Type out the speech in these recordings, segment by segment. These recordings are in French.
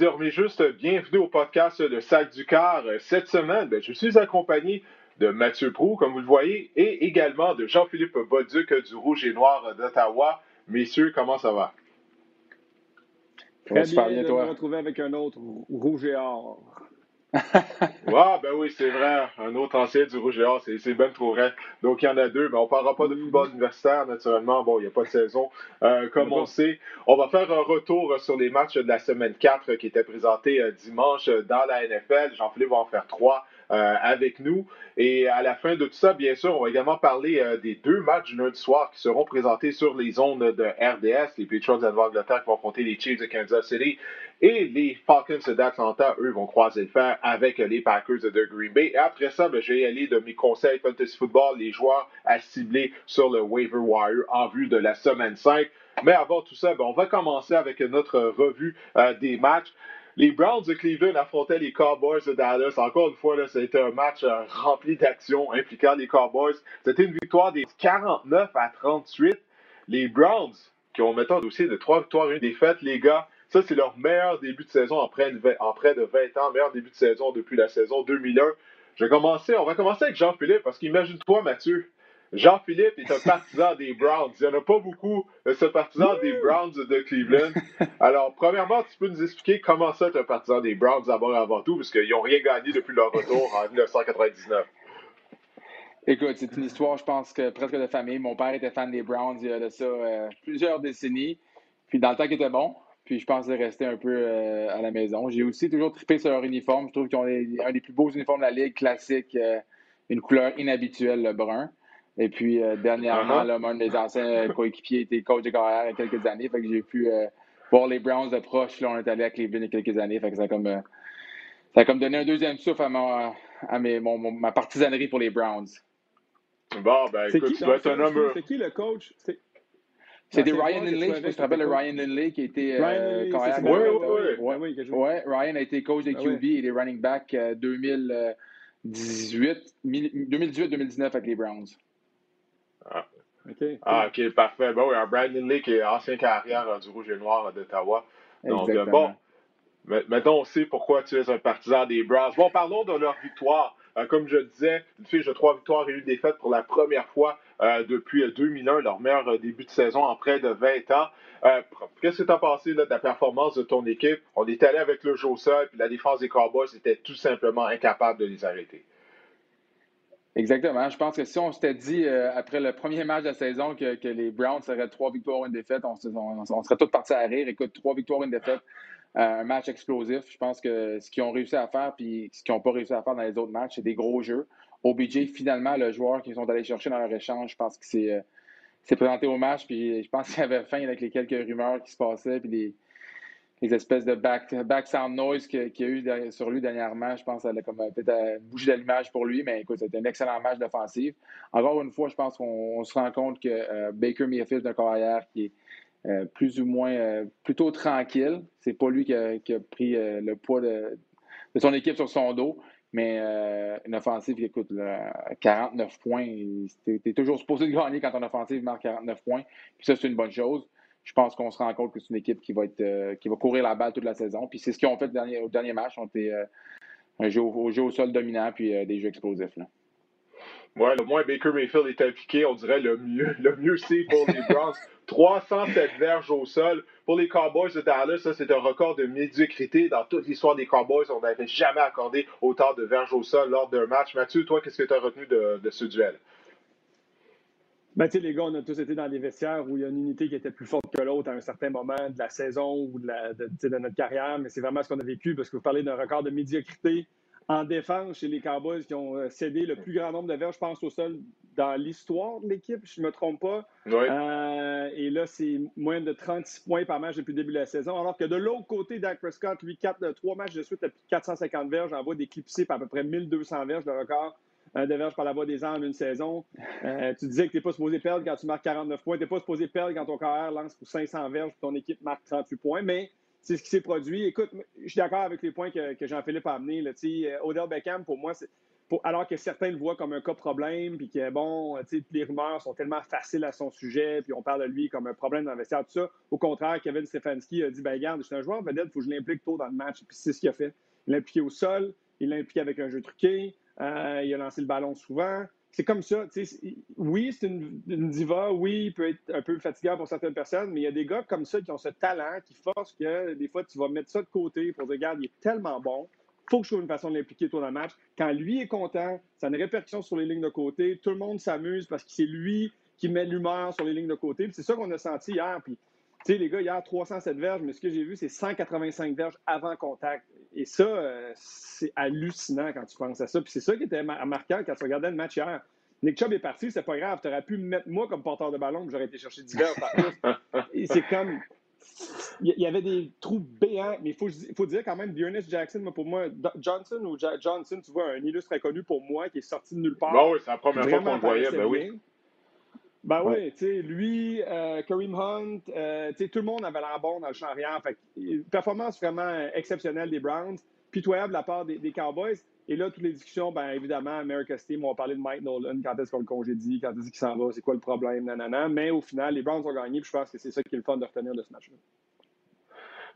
Mais juste bienvenue au podcast de Sac du Car. Cette semaine, ben, je suis accompagné de Mathieu Prou, comme vous le voyez, et également de Jean-Philippe Boduc du Rouge et Noir d'Ottawa. Messieurs, comment ça va? Très bien, bien de toi? retrouver avec un autre Rouge et Or. Ah, ben oui, c'est vrai. Un autre ancien du Rouge et Or, c'est trop vrai. Donc, il y en a deux, mais on ne parlera pas de football universitaire, naturellement. Bon, il n'y a pas de saison. Euh, comme on sait, on va faire un retour sur les matchs de la semaine 4 qui étaient présentés euh, dimanche dans la NFL. Jean-Philippe va en faire trois. Euh, avec nous. Et à la fin de tout ça, bien sûr, on va également parler euh, des deux matchs du lundi soir qui seront présentés sur les zones de RDS. Les Patriots d'Angleterre qui vont affronter les Chiefs de Kansas City. Et les Falcons d'Atlanta, eux, vont croiser le fer avec les Packers de Green Bay. Et après ça, ben, je vais aller de mes conseils fantasy football, les joueurs à cibler sur le waiver wire en vue de la semaine 5. Mais avant tout ça, ben, on va commencer avec notre revue euh, des matchs. Les Browns de Cleveland affrontaient les Cowboys de Dallas. Encore une fois, c'était un match euh, rempli d'actions impliquant les Cowboys. C'était une victoire des 49 à 38. Les Browns, qui ont maintenant dossier de 3 victoires et une défaite, les gars, ça, c'est leur meilleur début de saison en près, de 20, de 20 ans, meilleur début de saison depuis la saison 2001. Je vais commencer, on va commencer avec Jean-Philippe, parce qu'imagine-toi, Mathieu, Jean-Philippe est un partisan des Browns. Il n'y en a pas beaucoup de ce partisan des Browns de Cleveland. Alors, premièrement, tu peux nous expliquer comment ça, tu un partisan des Browns d'abord avant tout, parce qu'ils n'ont rien gagné depuis leur retour en 1999. Écoute, c'est une histoire, je pense, que presque de famille. Mon père était fan des Browns il y a de ça euh, plusieurs décennies. Puis dans le temps qu'il était bon, puis je pense rester un peu euh, à la maison. J'ai aussi toujours trippé sur leur uniforme. Je trouve qu'ils ont un des plus beaux uniformes de la Ligue, classique, euh, une couleur inhabituelle, le brun. Et puis, euh, dernièrement, uh-huh. là, un de mes anciens coéquipiers était coach de carrière il y a quelques années. Fait que j'ai pu euh, voir les Browns de proche. Là, on est allé à Cleveland il y a quelques années. Fait que ça a comme, euh, ça a comme donné un deuxième souffle à, ma, à mes, mon, ma partisanerie pour les Browns. Bon, ben écoute, qui, tu dois être un homme. C'est qui le coach? C'était Ryan Lindley, je sais pas si tu te rappelles de Ryan Lindley qui était euh, carrière. Oui, oui, oui. Ouais, Ryan a été coach des QB et des running backs 2018, 2018-2019 avec les Browns. Ah. ah, ok, parfait. Bon, oui, Brandon Lee qui est ancien carrière euh, du Rouge et Noir d'Ottawa. Donc, euh, bon, maintenant on sait pourquoi tu es un partisan des Browns. Bon, parlons de leur victoire. Euh, comme je disais, une fiche de trois victoires et une défaite pour la première fois depuis 2001, leur meilleur début de saison en près de 20 ans. Qu'est-ce que tu as pensé de la performance de ton équipe? On est allé avec le jeu au sol, puis la défense des Cowboys était tout simplement incapable de les arrêter. Exactement. Je pense que si on s'était dit euh, après le premier match de la saison que, les Browns seraient trois victoires, une défaite, on, serait tous partis à rire. Écoute, trois victoires, une défaite, euh, un match explosif. Je pense que ce qu'ils ont réussi à faire puis ce qu'ils n'ont pas réussi à faire dans les autres matchs, c'est des gros jeux. OBJ, finalement, le joueur qu'ils sont allés chercher dans leur échange, je pense qu'il s'est euh, présenté au match. Puis je pense qu'il avait faim avec les quelques rumeurs qui se passaient. Puis les, espèces de back, sound noise qu'il y a eu sur lui dernièrement. Je pense que ça a euh, peut-être euh, bougé d'allumage pour lui, mais écoute, c'était un excellent match d'offensive. Encore une fois, je pense qu'on se rend compte que euh, Baker Mayfield, un carrière qui est plus ou moins plutôt tranquille. C'est pas lui qui a, pris le poids de, son équipe sur son dos. Mais une offensive qui écoute 49 points, tu es toujours supposé de gagner quand ton offensive marque 49 points. Puis ça, c'est une bonne chose je pense qu'on se rend compte que c'est une équipe qui va être euh, qui va courir la balle toute la saison. Puis c'est ce qu'ils ont fait au dernier match. On été euh, un jeu au, jeu au, sol dominant puis euh, des jeux explosifs. Ouais, le moins Baker Mayfield est impliqué, on dirait le mieux. Le mieux, c'est pour les Browns. 307 verges au sol. Pour les Cowboys de Dallas, ça, c'est un record de médiocrité. Dans toute l'histoire des Cowboys, on n'avait jamais accordé autant de verges au sol lors d'un match. Mathieu, toi, qu'est-ce que tu as retenu de, de ce duel? Ben, les gars, on a tous été dans des vestiaires où il y a une unité qui était plus forte que l'autre à un certain moment de la saison ou de, la, de, de notre carrière, mais c'est vraiment ce qu'on a vécu parce que vous parlez d'un record de médiocrité en défense chez les Cowboys qui ont euh, cédé le plus grand nombre de verges, je pense, au sol dans l'histoire de l'équipe, je ne me trompe pas. Euh, et là, c'est moins de 36 points par match depuis le début de la saison. Alors que de l'autre côté, Dak Prescott, lui, 4, 3 matchs de suite, de 450 verges, envoie des clipsés par à peu près 1200 verges, le record un verges par la voie des armes une saison. Euh, tu disais que tu n'es pas supposé perdre quand tu marques 49 points. Tu n'es pas supposé perdre quand ton carrière lance pour 500 verges et ton équipe marque 38 points. Mais c'est ce qui s'est produit. Écoute, je suis d'accord avec les points que, Jean-Philippe a amenés. Là, euh, Odell Beckham, pour moi, alors que certains le voient comme un cas problème, puis que, bon, les rumeurs sont tellement faciles à son sujet, puis on parle de lui comme un problème d'investisseur, tout ça. Au contraire, Kevin Stefanski a dit, ben regarde, je suis un joueur vedette, il faut que je l'implique tôt dans le match. Puis c'est ce qu'il a fait. Il l'a impliqué au sol, il l'a impliqué avec un jeu truqué, euh, il a lancé le ballon souvent. C'est comme ça. Oui, c'est une, diva. Oui, il peut être un peu fatigant pour certaines personnes, mais il y a des gars comme ça qui ont ce talent, qui forcent que des fois, tu vas mettre ça de côté pour dire, regarde, il est tellement bon faut que je trouve une façon de l'impliquer tout dans le match. Quand lui est content, ça a une répercussion sur les lignes de côté. Tout le monde s'amuse parce que c'est lui qui met l'humeur sur les lignes de côté. C'est ça qu'on a senti hier. Puis, tu sais, les gars, hier, 307 verges, mais ce que j'ai vu, c'est 185 verges avant contact. Et ça, euh, c'est hallucinant quand tu penses à ça. Puis c'est ça qui était marquant quand tu regardais le match hier. Nick Chubb est parti, c'est pas grave. Tu aurais pu me mettre moi comme porteur de ballon, j'aurais été chercher 10 verges par. Et c'est comme il y avait des trous béants, mais il faut, faut, dire quand même, Bjornis Jackson, pour moi, Johnson ou Johnson, tu vois, un illustre inconnu pour moi qui est sorti de nulle part. Ben oui, c'est la première fois qu'on le voyait, ben oui. Ben oui, tu sais, lui, euh, Kareem Hunt, euh, tu sais, tout le monde avait l'air bon dans le champ arrière. Fait, performance vraiment exceptionnelle des Browns, pitoyable de la part des Cowboys. Et là, toutes les discussions, bien évidemment, America's Team ont parlé de Mike Nolan, quand est-ce qu'on le congédie, quand est-ce qu'il s'en va, c'est quoi le problème, nanana. Mais au final, les Browns ont gagné, puis je pense que c'est ça qui est le fun de retenir de ce match-là.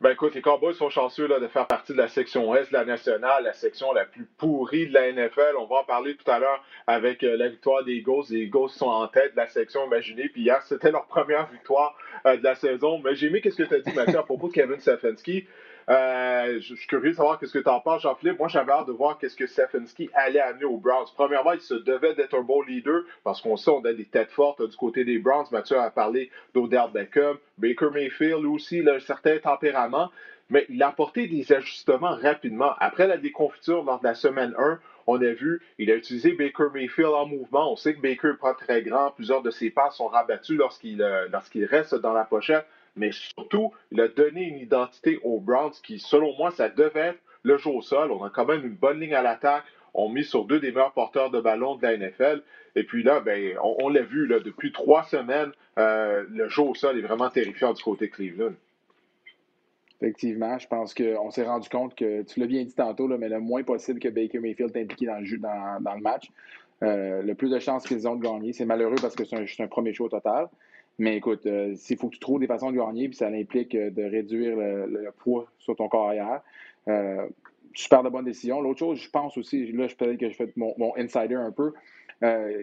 Ben écoute, les Cowboys sont chanceux là, de faire partie de la section Est de la nationale, la section la plus pourrie de la NFL. On va en parler tout à l'heure avec euh, la victoire des Eagles. Les Eagles sont en tête de la section, imaginez. Puis hier, c'était leur première victoire euh, de la saison. Mais j'ai aimé ce que tu as dit, Mathieu, à propos de Kevin Stefanski? Euh, je suis curieux de savoir qu'est-ce que tu en penses, Jean-Philippe. Moi, j'avais hâte de voir qu'est-ce que Stefanski allait amener aux Browns. Premièrement, il se devait d'être un bon leader parce qu'on sait on a des têtes fortes du côté des Browns. Mathieu a parlé d'Odell Beckham, Baker Mayfield aussi, il a un certain tempérament. Mais il a apporté des ajustements rapidement. Après la déconfiture lors de la semaine 1, on a vu, il a utilisé Baker Mayfield en mouvement. On sait que Baker n'est pas très grand. Plusieurs de ses passes sont rabattus lorsqu'il euh, lorsqu'il reste dans la pochette mais surtout, il a donné une identité aux Browns qui, selon moi, ça devait être le jeu au sol. On a quand même une bonne ligne à l'attaque. On met sur deux des meilleurs porteurs de ballon de la NFL. Et puis là, ben, on, l'a vu là, depuis trois semaines, euh, le jeu au sol est vraiment terrifiant du côté Cleveland. Effectivement, je pense qu'on s'est rendu compte que, tu l'as bien dit tantôt, mais le moins possible que Baker Mayfield est impliqué dans le, dans, le match. Euh, le plus de chances qu'ils ont de gagner. C'est malheureux parce que c'est un, un, premier show total. Mais écoute, euh, s'il faut que tu trouves des façons de gagner, puis ça implique euh, de réduire le, poids sur ton corps arrière, euh, super de bonne décision. L'autre chose, je pense aussi, là, peut-être que je fais mon, insider un peu,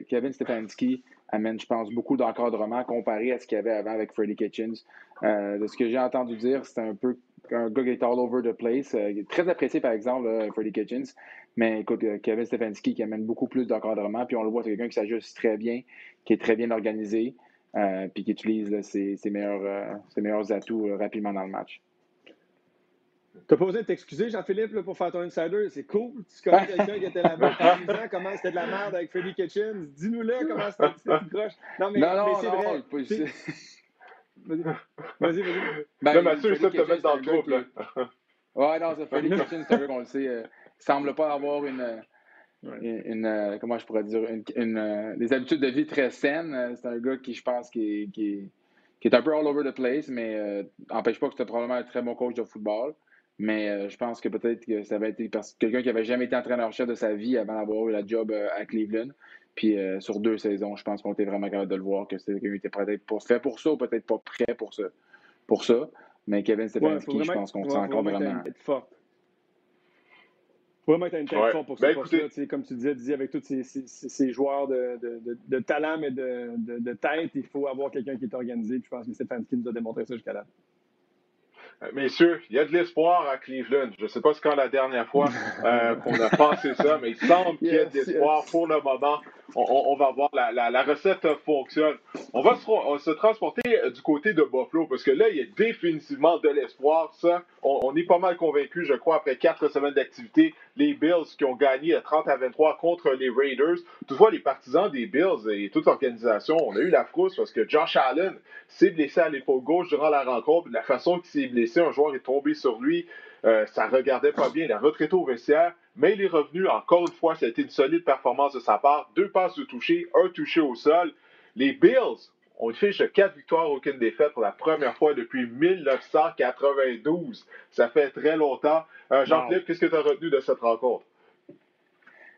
Kevin Stefanski amène, je pense, beaucoup d'encadrement comparé à ce qu'il y avait avant avec Freddie Kitchens. de ce que j'ai entendu dire, c'est un peu un gars qui est all over the place. très apprécié, par exemple, Freddie Kitchens. Mais écoute, Kevin Stefanski qui amène beaucoup plus d'encadrement, puis on le voit, c'est quelqu'un qui s'ajuste très bien, qui est très bien organisé. Euh, puis qui utilise ses, meilleurs, euh, ses, meilleurs, atouts euh, rapidement dans le match. T'as pas besoin de t'excuser, Jean-Philippe, pour faire ton insider? C'est cool. Tu connais quelqu'un qui était là-bas pendant comment c'était de la merde avec Freddie Kitchens? Dis-nous-le comment c'était tout croche. Non, mais, non, non, c'est vrai. Vas-y, vas-y. Ben, là, Mathieu, il te mettre dans le groupe. Là. Ouais, non, c'est Freddie Kitchens, c'est un qu'on le sait. il semble pas avoir une une, euh, comment je pourrais dire, une, euh, des habitudes de vie très saines. Euh, c'est un gars qui, je pense, qui, qui, qui, est un peu all over the place, mais n'empêche pas que c'était probablement un très bon coach de football. Mais je pense que peut-être que ça avait été quelqu'un qui n'avait jamais été entraîneur-chef de sa vie avant d'avoir eu la job à Cleveland. Puis sur deux saisons, je pense qu'on était vraiment capable de le voir que c'était quelqu'un qui était peut-être pas fait pour ça ou peut-être pas prêt pour ça. Pour ça. Mais Kevin Stefanski, je pense qu'on sent encore vraiment. Vraiment être une tête forte pour ce ben, poste-là. Comme tu disais, avec tous ces, joueurs de, de, talent mais de, tête, il faut avoir quelqu'un qui est organisé. je pense que Stefanski nous a démontré ça jusqu'à là. Euh, messieurs, il y a de l'espoir à Cleveland. Je ne sais pas quand la dernière fois euh, qu'on a pensé ça, mais il semble qu'il y ait de l'espoir pour le moment. On, va voir, la, la, recette fonctionne. On va se, transporter euh, du côté de Buffalo, parce que là, il y a définitivement de l'espoir. Ça, on, est pas mal convaincus, je crois, après quatre semaines d'activité. Les Bills qui ont gagné 30 à 23 contre les Raiders. Toutefois, les partisans des Bills et toute l'organisation, on a eu la frousse parce que Josh Allen s'est blessé à l'épaule gauche durant la rencontre. La façon qu'il s'est blessé, un joueur est tombé sur lui. Euh, ça regardait pas bien. Il a retraité au vestiaire, mais il est revenu. Encore une fois, ça a été une solide performance de sa part. Deux passes de toucher, un touché au sol. Les Bills ont fait quatre victoires, aucune défaite pour la première fois depuis 1992. Ça fait très longtemps. Euh, Jean-Philippe, qu'est-ce que tu as retenu de cette rencontre?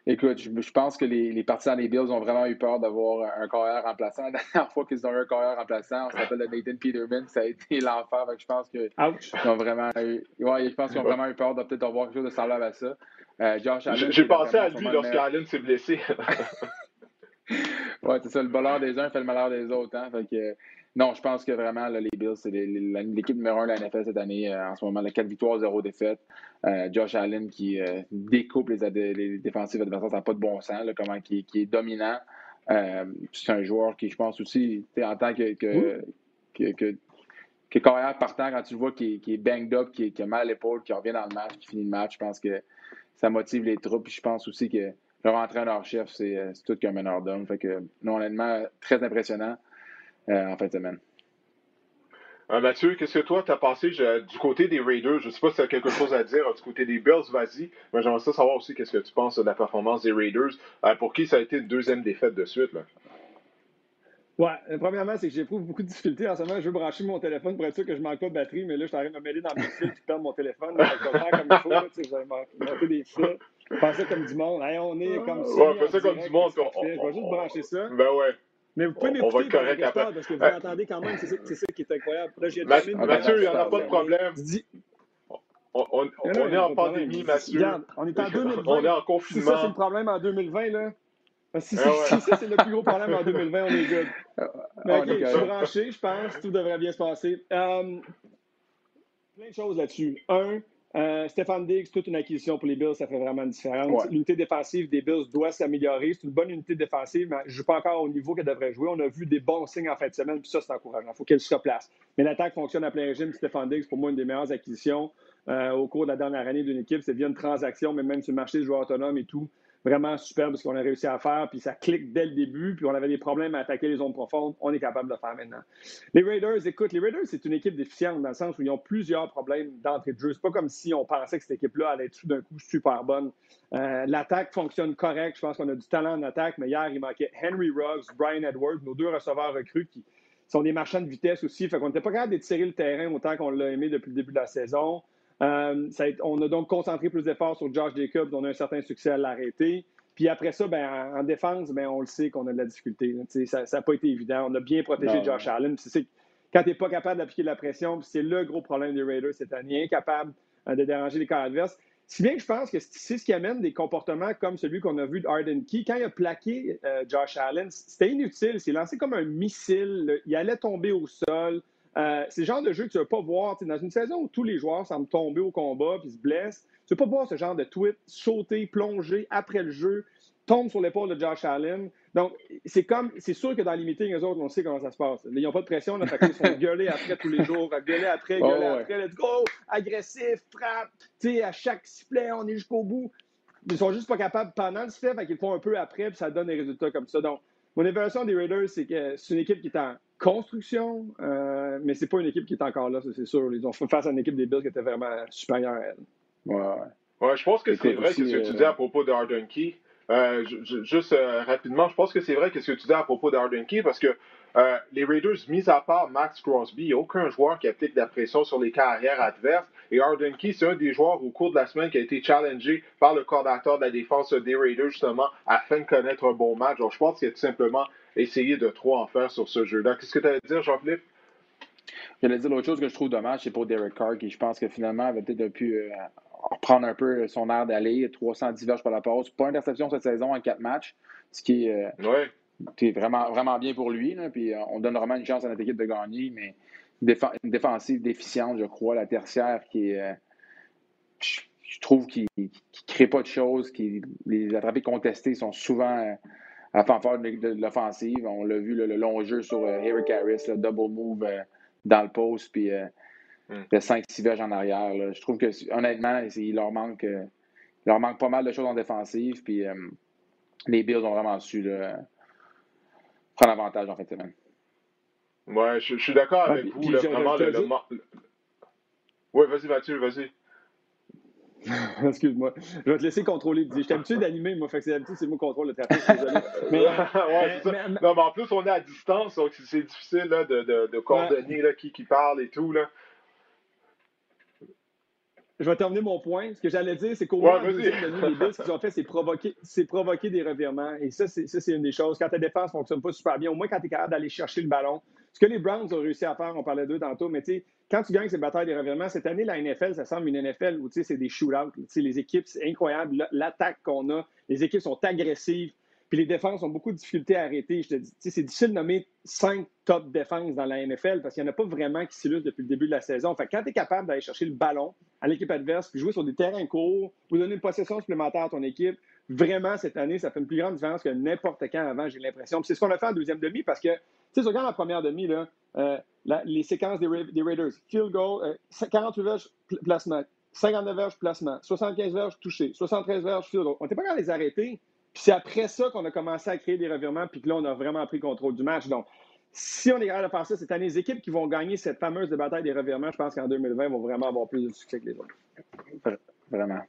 Écoute, je, pense que les, les, partisans des Bills ont vraiment eu peur d'avoir un carrière remplaçant. La dernière fois qu'ils ont eu un carrière remplaçant, on s'appelle Nathan Peterman, ça a été l'enfer. Je pense qu'ils ont vraiment eu, ouais, je pense qu'ils ont vraiment eu peur de peut-être avoir quelque chose de semblable à ça. Euh, J'ai pensé à lui lorsqu'Allen s'est blessé. ouais, c'est ça, le bonheur des uns fait le malheur des autres. Hein? Fait que, non, je pense que vraiment, les Bills, c'est l'équipe numéro un de la NFL cette année. Euh, en ce moment, 4 victoires, 0 défaites. Euh, Josh Allen qui euh, découpe les, les, défensifs adversaires, ça n'a pas de bon sens, comment qui, qui, est dominant. c'est un joueur qui, je pense aussi, en tant que, que, que, que, que carrière partant, quand tu le vois qui, est banged up, qui, a mal à l'épaule, qui revient dans le match, qui finit le match, je pense que ça motive les troupes. je pense aussi que leur entraîneur-chef, c'est tout qu'un meneur d'homme. Fait que, non, honnêtement, très impressionnant. Euh, en fin de semaine. Euh, Mathieu, qu'est-ce que toi, tu as pensé du côté des Raiders? Je ne sais pas si tu as quelque chose à dire du côté des Bills, vas-y. Mais j'aimerais savoir aussi qu'est-ce que tu penses de la performance des Raiders, euh, pour qui ça a été une deuxième défaite de suite. Là? Ouais, premièrement, c'est que j'éprouve beaucoup de difficultés en ce moment. Je veux brancher mon téléphone pour être sûr que je manque pas de batterie, mais là, je t'arrive à me mêler dans mes fils et perdre mon téléphone. Je vais faire comme il faut. Là, vous manquer des fils. Pensez comme du monde. on est comme ça. Ouais, ça comme du monde. je vais juste brancher ça. Ben ouais. Mais vous pouvez m'écouter correct après. parce que vous m'entendez quand même, c'est ça, qui est incroyable. Mathieu, il n'y en a pas de problème. On, est en pandémie, Mathieu. on est en 2020. on est en confinement. Si ça, c'est le problème en 2020, là. Si, ça, c'est le plus gros problème en 2020, on est good. Mais OK, je suis branché, je pense. Tout devrait bien se passer. Euh, plein de choses là-dessus. Un, euh, Stéphane Diggs, toute une acquisition pour les Bills, ça fait vraiment une différence. L'unité défensive des Bills doit s'améliorer. C'est une bonne unité défensive, mais je ne joue pas encore au niveau qu'elle devrait jouer. On a vu des bons signes en fin de semaine, puis ça, c'est encourageant. Il faut qu'elle se replace. Mais l'attaque fonctionne à plein régime. Stéphane Diggs, pour moi, une des meilleures acquisitions euh, au cours de la dernière année d'une équipe. C'est via une transaction, mais même sur le marché de joueurs autonomes et tout vraiment superbe ce qu'on a réussi à faire, puis ça clique dès le début, puis on avait des problèmes à attaquer les zones profondes, on est capable de le faire maintenant. Les Raiders, écoute, les Raiders, c'est une équipe déficiente dans le sens où ils ont plusieurs problèmes d'entrée de jeu. C'est pas comme si on pensait que cette équipe-là allait être d'un coup super bonne. Euh, l'attaque fonctionne correct, je pense qu'on a du talent en attaque, mais hier, il manquait Henry Ruggs, Brian Edwards, nos deux receveurs recrues qui sont des marchands de vitesse aussi, fait qu'on n'était pas capable d'étirer le terrain autant qu'on l'a aimé depuis le début de la saison. Euh, on a donc concentré plus d'efforts sur Josh Jacobs, on a un certain succès à l'arrêter. Puis après ça, ben, en, défense, ben, on le sait qu'on a de la difficulté. Ça n'a pas été évident. On a bien protégé Josh Allen. quand tu n'es pas capable d'appliquer de la pression, c'est le gros problème des Raiders cette année, incapable euh, de déranger les camps adverses. Si bien que je pense que c'est ce qui amène des comportements comme celui qu'on a vu de Arden Key. Quand il a plaqué euh, Josh Allen, c'était inutile. C'est lancé comme un missile. Il allait tomber au sol. Euh, c'est le genre de jeu que tu ne veux pas voir. dans une saison où tous les joueurs semblent tomber au combat puis se blessent, tu ne peux pas voir ce genre de tweet sauter, plonger après le jeu, tombe sur l'épaule de Josh Allen. Donc, c'est comme, c'est sûr que dans les meetings, eux autres, on sait comment ça se passe. Ils n'ont pas de pression, là, ils sont gueuler après tous les jours, gueuler après, gueuler après, let's go, agressif, frappe, tu sais, à chaque sifflet, on est jusqu'au bout. Ils sont juste pas capables pendant le sifflet, fait qu'ils font un peu après, puis ça donne des résultats comme ça. Donc, mon évaluation des Raiders, c'est que c'est une équipe qui est en construction, euh, mais c'est pas une équipe qui est encore là, c'est sûr. Ils ont fait face à une équipe des Bills qui était vraiment supérieure à elle. Ouais, ouais. je pense que c'est vrai ce que tu dis à propos de Arden Key. Euh, juste euh, rapidement, je pense que c'est vrai ce que tu dis à propos d'Arden Key parce que euh, les Raiders, mis à part Max Crosby, il n'y a aucun joueur qui applique la pression sur les carrières adverses. Et Arden Key, c'est un des joueurs au cours de la semaine qui a été challengé par le coordinateur de la défense des Raiders, justement, afin de connaître un bon match. Donc, je pense qu'il a tout simplement essayé de trop en faire sur ce jeu-là. Qu'est-ce que tu as à dire, Jean-Philippe? J'allais dire l'autre chose que je trouve dommage, c'est pour Derek Carr, qui je pense que finalement avait peut-être pu reprendre un peu son air d'aller, 310 verges par la passe. Pas interception cette saison en quatre matchs, ce qui est, euh, vraiment, vraiment bien pour lui. Puis euh, on donne vraiment une chance à notre équipe de gagner, mais une défensive déficiente, je crois, la tertiaire qui est. Euh, je, trouve qu'il ne crée pas de choses, qui les attrapés contestés sont souvent à fanfare de, de, l'offensive. On l'a vu, le, long jeu sur Eric Harris, le double move dans le post, puis Hmm. de 5-6 verges en arrière. Je trouve que, honnêtement, il leur, manque, euh, il leur manque pas mal de choses en défensive. Puis euh, les Bills ont vraiment su prendre avantage en fait semaine. Ouais, je, suis d'accord avec vous. vraiment, le, Oui, vas-y, Mathieu, vas-y. Excuse-moi. Je vais te laisser contrôler. J'étais habitué d'animer, moi. Fait que c'est habitué, c'est moi contrôle le trafic. Mais, ouais, mais, Non, mais en plus, on est à distance, donc c'est difficile là, de, de, de coordonner là, qui, qui parle et tout. Là. je vais terminer mon point. Ce que j'allais dire, c'est qu'au moins, les Bills, ce qu'ils ont fait, c'est provoquer, provoquer des revirements. Et ça, c'est une des choses. Quand ta défense ne fonctionne pas super bien, au moins quand tu es capable d'aller chercher le ballon. Ce que les Browns ont réussi à faire, on parlait d'eux tantôt, mais tu sais, quand tu gagnes ces batailles des revirements, cette année, la NFL, ça semble une NFL où c'est des shootouts. Les équipes, c'est incroyable. L'attaque qu'on a, les équipes sont agressives. Puis les défenses ont beaucoup de difficultés à arrêter. Je te dis, c'est difficile de nommer cinq top défenses dans la NFL parce qu'il n'y en a pas vraiment qui s'illustrent depuis le début de la saison. Fait quand tu es capable d'aller chercher le ballon à l'équipe adverse, puis jouer sur des terrains courts, ou donner une possession supplémentaire à ton équipe, vraiment, cette année, ça fait une plus grande différence que n'importe quand avant, j'ai l'impression. c'est ce qu'on a fait en deuxième demi parce que, tu sais, regarde la première demi, là, euh, les séquences des, Raiders, field goal, 48 euh, verges, placement, 59 verges, placement, 75 verges, touché, 73 verges, field goal. On n'était pas capable de les arrêter c'est après ça qu'on a commencé à créer des revirements, puis que là, on a vraiment pris contrôle du match. Donc, si on est capable de faire ça cette année, les équipes qui vont gagner cette fameuse bataille des revirements, je pense qu'en 2020, vont vraiment avoir plus de succès que les autres. Vraiment.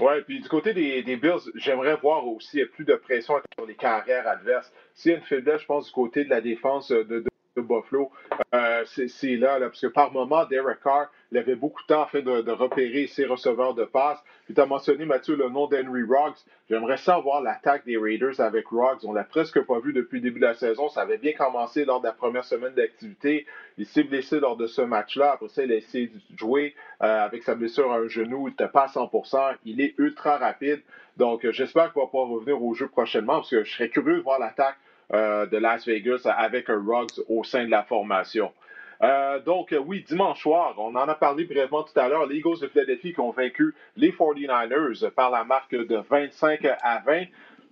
Oui, puis du côté des, Bills, j'aimerais voir aussi plus de pression sur les carrières adverses. S'il une faiblesse, je pense, du côté de la défense de Buffalo, euh, c'est là, parce que par moment, Derek Carr, il avait beaucoup de temps afin de, de repérer ses receveurs de passe. Puis tu as mentionné, Mathieu, le nom d'Henry Ruggs. J'aimerais savoir l'attaque des Raiders avec Ruggs. On l'a presque pas vu depuis le début de la saison. Ça avait bien commencé lors de la première semaine d'activité. Il s'est blessé lors de ce match-là. Après ça, il a essayé de jouer euh, avec sa blessure à un genou. Il n'était pas à 100%. Il est ultra rapide. Donc, j'espère qu'il va pouvoir revenir au jeu prochainement parce que je serais curieux de voir l'attaque euh, de Las Vegas avec un Ruggs au sein de la formation. Euh, donc, oui, dimanche soir, on en a parlé brièvement tout à l'heure, les Eagles de Philadelphie qui ont vaincu les 49ers par la marque de 25 à 20.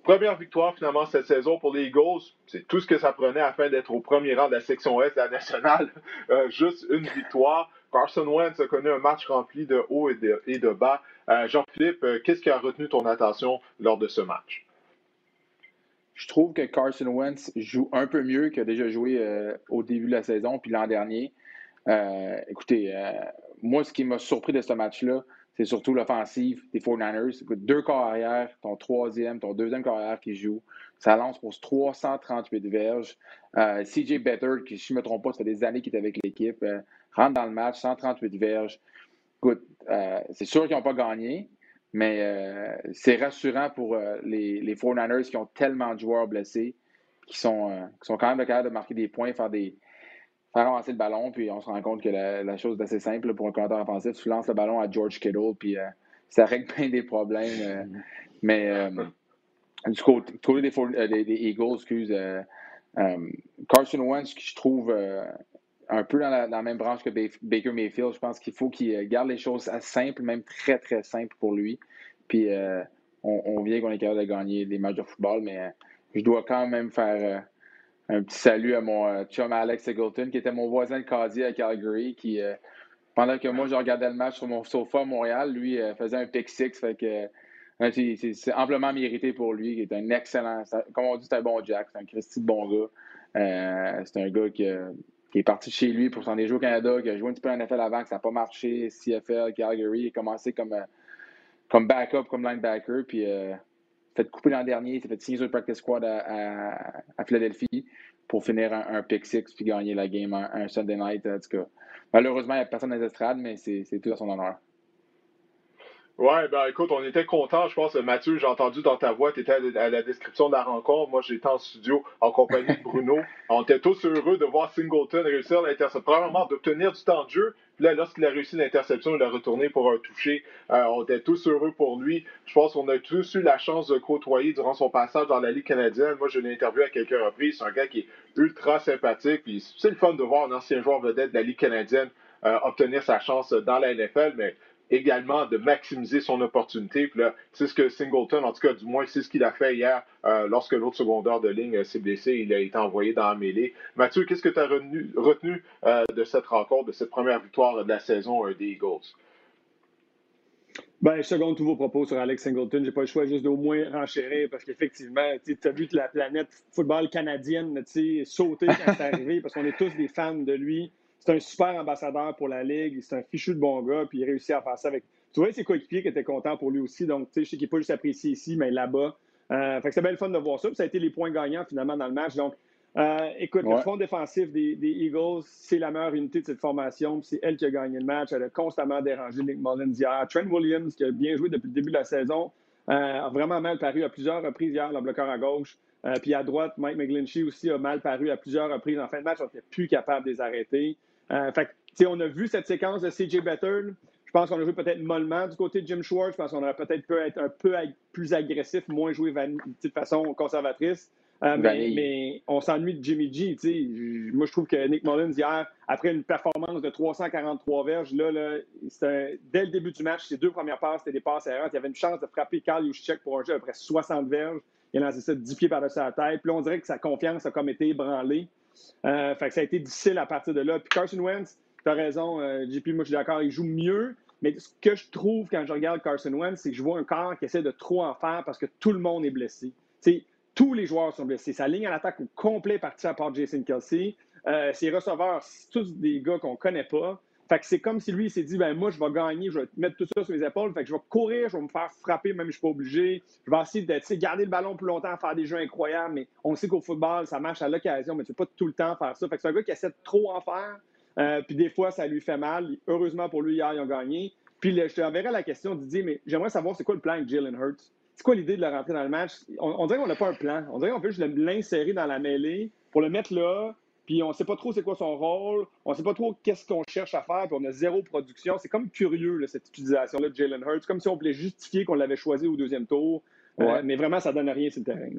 Première victoire finalement cette saison pour les Eagles. C'est tout ce que ça prenait afin d'être au premier rang de la section Est de la nationale. Euh, juste une victoire. Carson Wentz a connu un match rempli de haut et de, bas. Jean-Philippe, qu'est-ce qui a retenu ton attention lors de ce match? Je trouve que Carson Wentz joue un peu mieux qu'il a déjà joué euh, au début de la saison, puis l'an dernier. Euh, écoutez, euh, moi, ce qui m'a surpris de ce match-là, c'est surtout l'offensive des 49ers. deux corps arrière, ton troisième, ton deuxième corps arrière qui joue. Ça lance pour 338 verges. CJ Better, qui, si je ne me trompe pas, ça fait des années qu'il est avec l'équipe, rentre dans le match, 138 verges. Écoute, c'est sûr qu'ils n'ont pas gagné, mais euh, c'est rassurant pour euh, les, les 49ers qui ont tellement de joueurs blessés, qui sont, euh, qui sont quand même capables de marquer des points, faire des faire avancer le ballon, puis on se rend compte que la, chose est assez simple pour un commentateur offensif. Tu lances le ballon à George Kittle, puis ça règle bien des problèmes. mais du côté, des, des, Eagles, excuse, Carson Wentz, qui je trouve un peu dans la, même branche que Baker Mayfield. Je pense qu'il faut qu'il euh, garde les choses simples, même très, très simples pour lui. Puis euh, on, vient qu'on est capable de gagner des matchs de football, mais euh, je dois quand même faire un petit salut à mon chum Alex Eggleton, qui était mon voisin de casier à Calgary, qui, pendant que moi, je regardais le match sur mon sofa à Montréal, lui faisait un pick six. Fait que c'est amplement mérité pour lui, qui est un excellent, comme on dit, c'est un bon Jack, c'est un Christy de bon gars. c'est un gars qui qui est parti chez lui pour s'en aller au Canada, qui a joué un petit peu en NFL avant, que ça n'a pas marché, CFL, Calgary, il a commencé comme, euh, comme backup, comme linebacker, puis euh, fait couper l'an dernier, il s'est fait signer sur le practice squad à, à, Philadelphie pour finir un, pick six puis gagner la game un, Sunday night. En tout cas, malheureusement, il n'y a personne dans les estrades, mais c'est tout à son honneur. Ouais, ben écoute, on était contents, je pense, Mathieu, j'ai entendu dans ta voix, tu étais à la description de la rencontre. Moi, j'étais en studio en compagnie de Bruno. On était tous heureux de voir Singleton réussir l'interception. Premièrement, d'obtenir du temps de jeu. Puis là, lorsqu'il a réussi l'interception, il a retourné pour un toucher. Euh, on était tous heureux pour lui. Je pense qu'on a tous eu la chance de côtoyer durant son passage dans la Ligue canadienne. Moi, je l'ai interviewé à quelques reprises. C'est un gars qui est ultra sympathique. Puis c'est le fun de voir un ancien joueur vedette de la Ligue canadienne euh, obtenir sa chance dans la NFL. Mais également de maximiser son opportunité. Puis là, c'est ce que Singleton, en tout cas, du moins, c'est ce qu'il a fait hier euh, lorsque l'autre secondaire de ligne s'est blessé. Il a été envoyé dans la mêlée. Mathieu, qu'est-ce que tu as retenu, euh, de cette rencontre, de cette première victoire de la saison euh, des Eagles? Ben, je seconde tous vos propos sur Alex Singleton. J'ai pas le choix juste d'au moins renchérir parce qu'effectivement, tu as vu que la planète football canadienne sauter quand c'est arrivé parce qu'on est tous des fans de lui c'est un super ambassadeur pour la Ligue. C'est un fichu de bon gars. Puis il réussit à faire ça avec. Tu vois, ses coéquipiers qui étaient contents pour lui aussi. Donc, tu sais, je sais qu'il n'est pas juste apprécié ici, mais là-bas. Euh, fait que c'est bien le fun de voir ça. Puis ça a été les points gagnants finalement dans le match. Donc, Euh, écoute, le front défensif des, Eagles, c'est la meilleure unité de cette formation. C'est elle qui a gagné le match. Elle a constamment dérangé Nick Mullins hier. Trent Williams, qui a bien joué depuis le début de la saison, euh, a vraiment mal paru à plusieurs reprises hier, le bloqueur à gauche. Euh, puis à droite, Mike McGlinchey aussi a mal paru à plusieurs reprises en fin de match. On n'était plus capable de les arrêter. Fait on a vu cette séquence de CJ Better. Je pense qu'on a joué peut-être mollement du côté de Jim Schwartz. Je pense qu'on aurait peut-être pu être un peu plus agressif, moins joué de façon conservatrice. Euh, mais, on s'ennuie de Jimmy G. Moi, je trouve que Nick Mullins, hier, après une performance de 343 verges, là, là dès le début du match, ses deux premières passes, c'était des passes errantes. Il y avait une chance de frapper Carl Juszczyk pour un jeu à peu près 60 verges. Il a lancé ça 10 pieds par-dessus la tête. Puis là, on dirait que sa confiance a comme été ébranlée. Euh, fait que ça a été difficile à partir de là. Puis Carson Wentz, tu as raison, euh, JP, moi, je suis d'accord, il joue mieux. Mais ce que je trouve quand je regarde Carson Wentz, c'est que je vois un corps qui essaie de trop en faire parce que tout le monde est blessé. sais, tous les joueurs sont blessés. Sa ligne à l'attaque au complet partie à part Jason Kelsey. Euh, ses receveurs, tous des gars qu'on ne connaît pas. Fait que c'est comme si lui, il s'est dit, ben moi, je vais gagner, je vais mettre tout ça sur mes épaules. Fait que je vais courir, je vais me faire frapper, même si je ne suis pas obligé. Je vais essayer de garder le ballon plus longtemps, faire des jeux incroyables. Mais on sait qu'au football, ça marche à l'occasion, mais tu ne peux pas tout le temps faire ça. Fait que c'est un gars qui essaie de trop en faire. Euh, puis des fois, ça lui fait mal. Heureusement pour lui, hier, ils ont gagné. Puis je te enverrai la question, Didier, mais j'aimerais savoir c'est quoi le plan de Jalen Hurts? c'est quoi l'idée de le rentrer dans le match? On, dirait qu'on n'a pas un plan. On dirait qu'on peut juste l'insérer dans la mêlée pour le mettre là, puis on ne sait pas trop c'est quoi son rôle, on ne sait pas trop qu'est-ce qu'on cherche à faire, puis on a zéro production. C'est comme curieux, cette utilisation-là de Jalen Hurts, comme si on voulait justifier qu'on l'avait choisi au deuxième tour. Euh, mais vraiment, ça ne donne rien sur le terrain.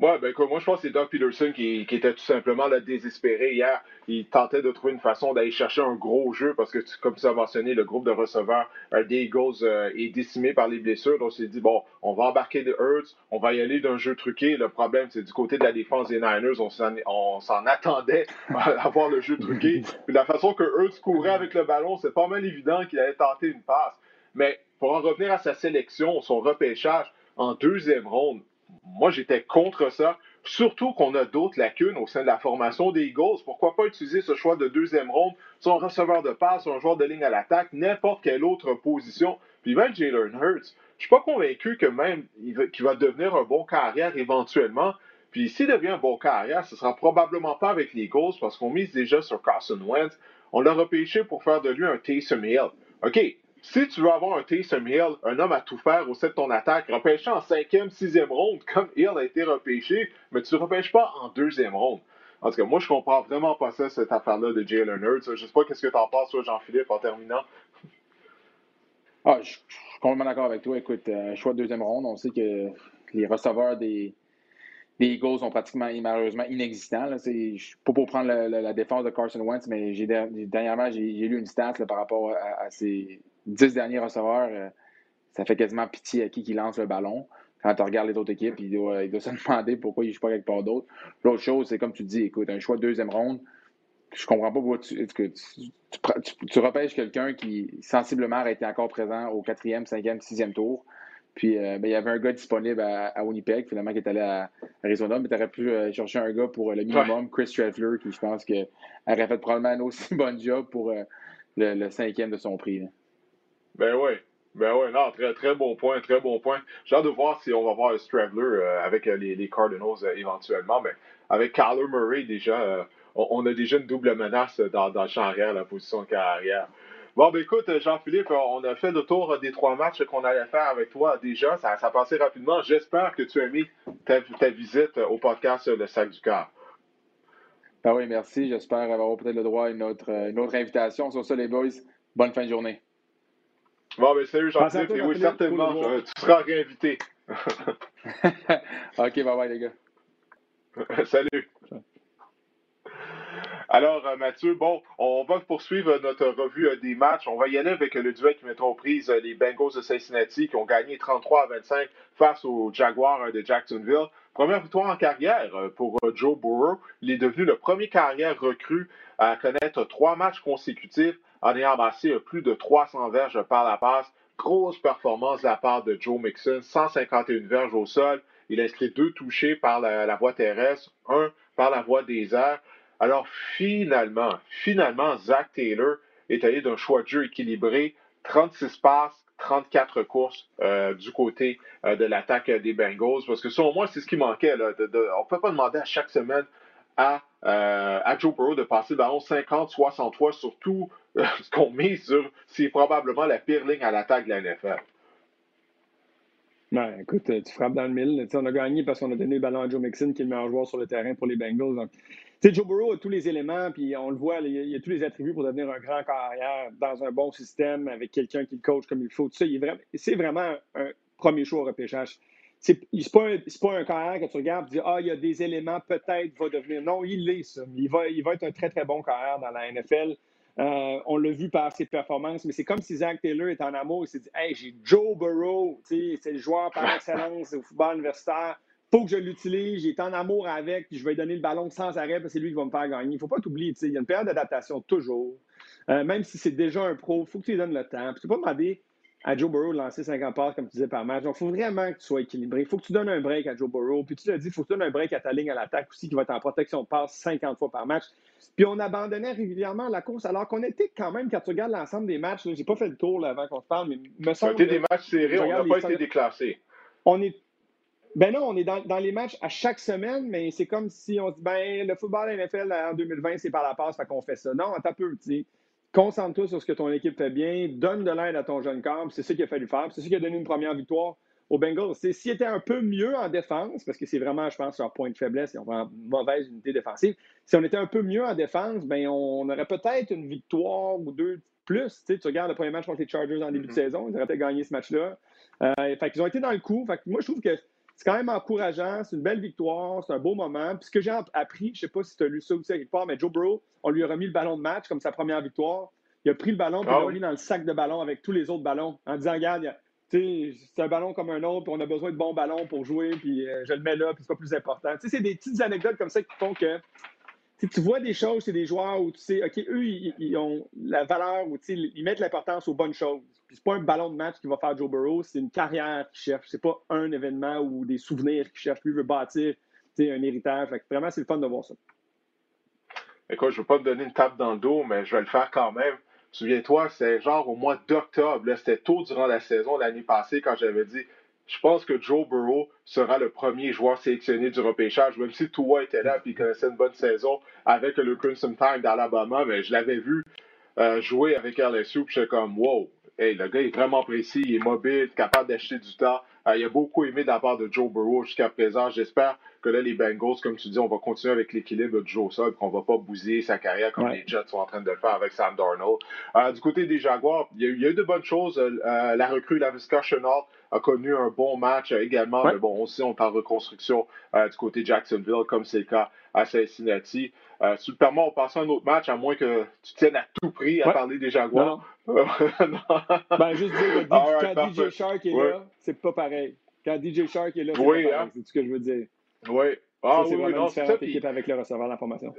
Ouais, ben moi je pense que c'est Doug Peterson qui, qui, était tout simplement là, désespéré hier. Il tentait de trouver une façon d'aller chercher un gros jeu parce que, comme tu as mentionné, le groupe de receveurs euh, des Eagles euh, est décimé par les blessures. Donc, on s'est dit, bon, on va embarquer de Hurts, on va y aller d'un jeu truqué. Le problème, c'est du côté de la défense des Niners, on s'en attendait à avoir le jeu truqué. Puis la façon que Hurts courait avec le ballon, c'est pas mal évident qu'il allait tenter une passe. Mais pour en revenir à sa sélection, son repêchage en deuxième ronde, moi, j'étais contre ça. Surtout qu'on a d'autres lacunes au sein de la formation des Eagles. Pourquoi pas utiliser ce choix de deuxième ronde un receveur de passe, un joueur de ligne à l'attaque, n'importe quelle autre position. Puis même Jalen Hurts, je suis pas convaincu que même qu'il va devenir un bon carrière éventuellement. Puis s'il devient un bon carrière, ce sera probablement pas avec les Eagles parce qu'on mise déjà sur Carson Wentz. On l'a repêché pour faire de lui un Taysom Hill. OK, si tu veux avoir un Taysom Hill, un homme à tout faire au sein de ton attaque, repêché en cinquième, sixième ronde, comme Hill a été repêché, mais tu ne repêches pas en deuxième ronde. En tout cas, moi, je comprends vraiment pas ça, cette affaire-là de Jalen Hurts. Je sais pas qu'est-ce que tu en penses, toi, Jean-Philippe, en terminant. Ah, je, suis complètement d'accord avec toi. Écoute, euh, choix de deuxième ronde, on sait que les receveurs des, Eagles sont pratiquement malheureusement inexistants. Là. C'est, pas pour prendre la, défense de Carson Wentz, mais dernièrement, j'ai, lu une stats là, par rapport à, à ses, 10 derniers receveurs, euh, ça fait quasiment pitié à qui qui lance le ballon. Quand tu regardes les autres équipes, il doit, se demander pourquoi il ne joue pas quelque part d'autre. L'autre chose, c'est comme tu dis, écoute, un choix de deuxième ronde, je comprends pas pourquoi tu, tu, repêches quelqu'un qui sensiblement aurait été encore présent au quatrième, cinquième, sixième tour. Puis euh, ben, il y avait un gars disponible à, Winnipeg, finalement, qui est allé à Arizona, mais tu aurais pu euh, chercher un gars pour le minimum. Chris Treffler, qui je pense que aurait fait probablement un aussi bon job pour le, cinquième de son prix. Ben oui. Ben oui, non, très, très bon point, très bon point. J'ai hâte de voir si on va voir Straveler euh, avec euh, les, Cardinals euh, éventuellement. Mais avec Kyler Murray, déjà, on, a déjà une double menace dans, dans le champ arrière, la position de carrière. Bon, ben écoute, Jean-Philippe, on a fait le tour des trois matchs qu'on allait faire avec toi déjà. Ça, ça a passé rapidement. J'espère que tu as ta, ta, visite au podcast Le Sac du Cœur. Ben oui, merci. J'espère avoir peut-être le droit à une autre, une autre invitation. Sur ça, les boys, bonne fin de journée. Bon, ben salut Jean-Philippe. Oui, certainement. tu seras réinvité. OK, bye bye les gars. salut. Alors, euh, Mathieu, bon, on va poursuivre notre revue euh, des matchs. On va y aller avec le duel qui mettra aux prises euh, les Bengals de Cincinnati qui ont gagné 33 à 25 face aux Jaguars de Jacksonville. Première victoire en carrière pour Joe Burrow. Il est devenu le premier carrière recru à connaître trois matchs consécutifs en ayant amassé plus de 300 verges par la passe. Grosse performance de la part de Joe Mixon, 151 verges au sol. Il a inscrit deux touchés par la, voie terrestre, un par la voie des airs. Alors finalement, finalement, Zach Taylor est allé d'un choix de jeu équilibré, 36 passes, 34 courses du côté de l'attaque des Bengals. Parce que selon moi, c'est ce qui manquait. Là, on ne peut pas demander à chaque semaine à, à Joe Burrow de passer le ballon 50, 60 fois, surtout ce qu'on met sur, c'est probablement la pire ligne à l'attaque de la NFL. Ben, écoute, tu frappes dans le mille. on a gagné parce qu'on a donné le ballon à Joe Mixon, qui est le meilleur joueur sur le terrain pour les Bengals. Joe Burrow a tous les éléments, puis on le voit, il a, tous les attributs pour devenir un grand carrière dans un bon système avec quelqu'un qui le coach comme il faut. C'est vraiment un premier choix au repêchage. C'est pas, pas un carrière que tu regardes et dis Ah, il y a des éléments, peut-être va devenir. Non, il l'est, ça. Il va, il va être un très, très bon carrière dans la NFL. Euh, on l'a vu par ses performances, mais c'est comme si Zach Taylor est en amour. Il s'est dit Hey, j'ai Joe Burrow, c'est le joueur par excellence au football universitaire. faut que je l'utilise. J'ai en amour avec, je vais donner le ballon sans arrêt parce que c'est lui qui va me faire gagner. Il ne faut pas t'oublier. Il y a une période d'adaptation toujours. Euh, même si c'est déjà un pro, il faut que tu lui donnes le temps. Tu ne peux pas demander à Joe Burrow de lancer 50 passes, comme tu disais, par match. Donc, il faut vraiment que tu sois équilibré. Il faut que tu donnes un break à Joe Burrow. Puis tu l'as dit, il faut que tu donnes un break à ta ligne à l'attaque aussi, qui va être en protection de passe 50 fois par match. Puis on abandonnait régulièrement la course, alors qu'on était quand même, quand tu regardes l'ensemble des matchs, j'ai pas fait le tour là, avant qu'on se parle, mais me semble. C'était des matchs serrés, on n'a pas été déclassés. On est. Ben non, on est dans, dans, les matchs à chaque semaine, mais c'est comme si on dit, ben, le football NFL en 2020, c'est par la passe, fait qu'on fait ça. Non, t'as peu, tu sais. Concentre-toi sur ce que ton équipe fait bien, donne de l'aide à ton jeune corps, c'est ça qu'il a fallu faire, c'est ça qui a donné une première victoire aux Bengals. S'ils étaient un peu mieux en défense, parce que c'est vraiment, je pense, leur point de faiblesse, ils ont vraiment une mauvaise unité défensive. Si on était un peu mieux en défense, ben on aurait peut-être une victoire ou deux plus. Tu, regardes le premier match contre les Chargers en début de mm-hmm. saison, ils auraient peut-être gagné ce match-là. Euh, fait qu'ils ont été dans le coup. Fait que moi, je trouve que c'est quand même encourageant. C'est une belle victoire. C'est un beau moment. Puis ce que j'ai appris, je ne sais pas si tu as lu ça aussi quelque part, mais Joe Burrow, on lui a remis le ballon de match comme sa première victoire. Il a pris le ballon, puis il l'a ah mis dans le sac de ballon avec tous les autres ballons, en disant Regarde, c'est un ballon comme un autre, puis on a besoin de bons ballons pour jouer, puis euh, je le mets là, puis c'est pas plus important. c'est des petites anecdotes comme ça qui font que tu vois des choses, c'est des joueurs où tu sais, OK, eux, ils, ont la valeur, où ils mettent l'importance aux bonnes choses. C'est pas un ballon de match qui va faire Joe Burrow, c'est une carrière qu'il cherche. C'est pas un événement ou des souvenirs qu'il cherche. Lui veut bâtir un héritage. vraiment, c'est le fun de voir ça. Écoute, je ne veux pas me donner une tape dans le dos, mais je vais le faire quand même. Souviens-toi, c'est genre au mois d'octobre, c'était tôt durant la saison l'année passée quand j'avais dit je pense que Joe Burrow sera le premier joueur sélectionné du repêchage, même si Tua était là et il connaissait une bonne saison avec le Crimson Time d'Alabama, mais je l'avais vu euh, jouer avec LSU, puis j'étais comme wow, hey, le gars est vraiment précis, il est mobile, capable d'acheter du temps. Euh, il a beaucoup aimé de la part de Joe Burrow jusqu'à présent. J'espère que là, les Bengals, comme tu dis, on va continuer avec l'équilibre de Joe Sugg, qu'on va pas bousiller sa carrière comme les Jets sont en train de le faire avec Sam Darnold. Euh, du côté des Jaguars, il y, a, eu de bonnes choses. Euh, la recrue Lavisca Chenault a connu un bon match également, mais bon, aussi on parle reconstruction du côté Jacksonville, comme c'est le cas à Cincinnati. Euh, si tu le on passe à un autre match, à moins que tu tiennes à tout prix à parler des Jaguars. Non. ben, juste dire que quand DJ Shark est là, c'est pas pareil. Quand DJ Shark est là, c'est oui, pas pareil. Hein? C'est ce que je veux dire. Oui. Ah, c'est oui, vraiment non, équipe avec le receveur d'information.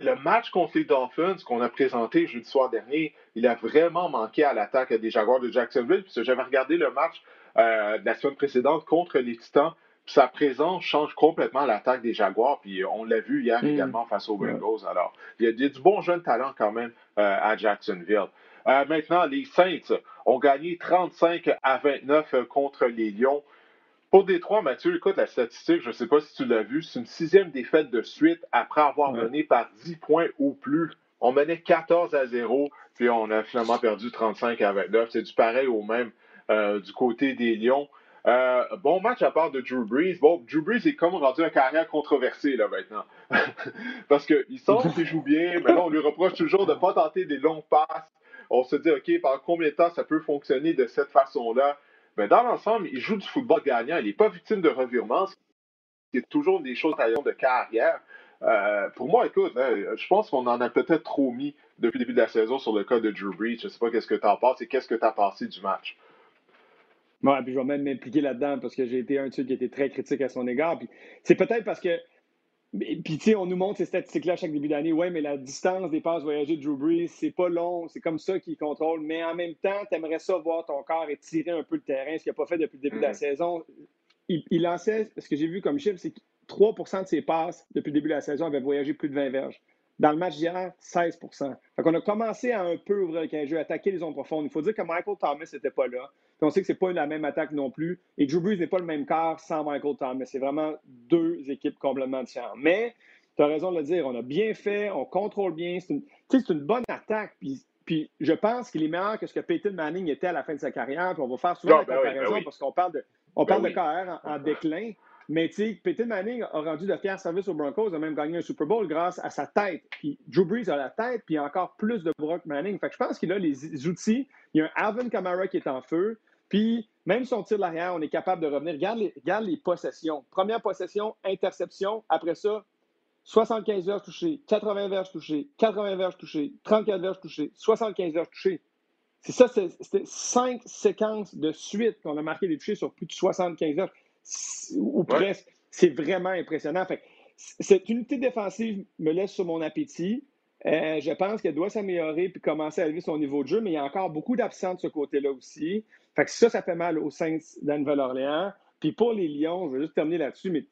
Le match contre les Dolphins qu'on a présenté jeudi soir dernier, il a vraiment manqué à l'attaque des Jaguars de Jacksonville. Puisque j'avais regardé le match euh, de la semaine précédente contre les Titans sa présence change complètement l'attaque des Jaguars. Puis on l'a vu hier mm. également face aux Bengals. Alors, il y, a, du bon jeune talent quand même euh, à Jacksonville. Euh, maintenant, les Saints ont gagné 35 à 29 euh, contre les Lions. Pour Détroit, Mathieu, écoute la statistique, je ne sais pas si tu l'as vu, c'est une sixième défaite de suite après avoir mené par 10 points ou plus. On menait 14 à 0, puis on a finalement perdu 35 à 29. C'est du pareil au même du côté des Lions. Euh, bon match à part de Drew Brees. Bon, Drew Brees est comme rendu une carrière controversée là maintenant. Parce qu'il semble qu'il joue bien, mais là, on lui reproche toujours de ne pas tenter des longues passes. On se dit, OK, par combien de temps ça peut fonctionner de cette façon-là? Mais dans l'ensemble, il joue du football gagnant. Il n'est pas victime de revirements. C'est toujours des choses à de carrière. Euh, pour moi, écoute, hein, je pense qu'on en a peut-être trop mis depuis le début de la saison sur le cas de Drew Brees. Je ne sais pas qu'est-ce que tu en penses et qu'est-ce que tu as pensé du match. Ouais, puis je vais même m'impliquer là-dedans parce que j'ai été un de ceux qui était très critique à son égard. Puis c'est peut-être parce que. Puis, tu sais, on nous montre ces statistiques-là chaque début d'année. Ouais, mais la distance des passes voyagées de Drew Brees, c'est pas long, c'est comme ça qu'il contrôle. Mais en même temps, tu aimerais ça voir ton corps étirer un peu le terrain, ce qu'il n'a pas fait depuis le début de la mm-hmm. saison. Il, lançait, ce que j'ai vu comme chiffre, c'est que 3% de ses passes depuis le début de la saison avaient voyagé plus de 20 verges. Dans le match d'hier, 16 Fait qu'on a commencé à un peu ouvrir le jeu, attaquer les zones profondes. Il faut dire que Michael Thomas n'était pas là. Puis on sait que ce n'est pas la même attaque non plus. Et Drew Brees n'est pas le même quart sans Michael Thomas. C'est vraiment deux équipes complètement différentes. Mais tu as raison de le dire, on a bien fait, on contrôle bien. C'est une, une bonne attaque. Puis, puis je pense qu'il est meilleur que ce que Peyton Manning était à la fin de sa carrière. Puis on va faire souvent la ben comparaison ben parce qu'on parle de, on parle de KR en déclin. Mais tu sais, Peyton Manning a rendu de fiers services aux Broncos, a même gagné un Super Bowl grâce à sa tête. Puis Drew Brees a la tête, puis encore plus de Brock Manning. Fait que je pense qu'il a les outils. Il y a un Alvin Kamara qui est en feu. Puis même son tir de l'arrière, on est capable de revenir. Regarde les, regarde les possessions. Première possession, interception. Après ça, 75 verges touchées, 80 verges touchées, 80 verges touchées, 34 verges touchées, 75 verges touchées. C'est ça, c'était cinq séquences de suite qu'on a marqué des touchés sur plus de 75 verges ou presque. C'est vraiment impressionnant. Fait, cette unité défensive me laisse sur mon appétit. Euh, je pense qu'elle doit s'améliorer puis commencer à élever son niveau de jeu, mais il y a encore beaucoup d'absents de ce côté-là aussi. Fait que ça, ça fait mal aux Saints de Nouvelle-Orléans. Puis pour les Lions, je vais juste terminer là-dessus, mais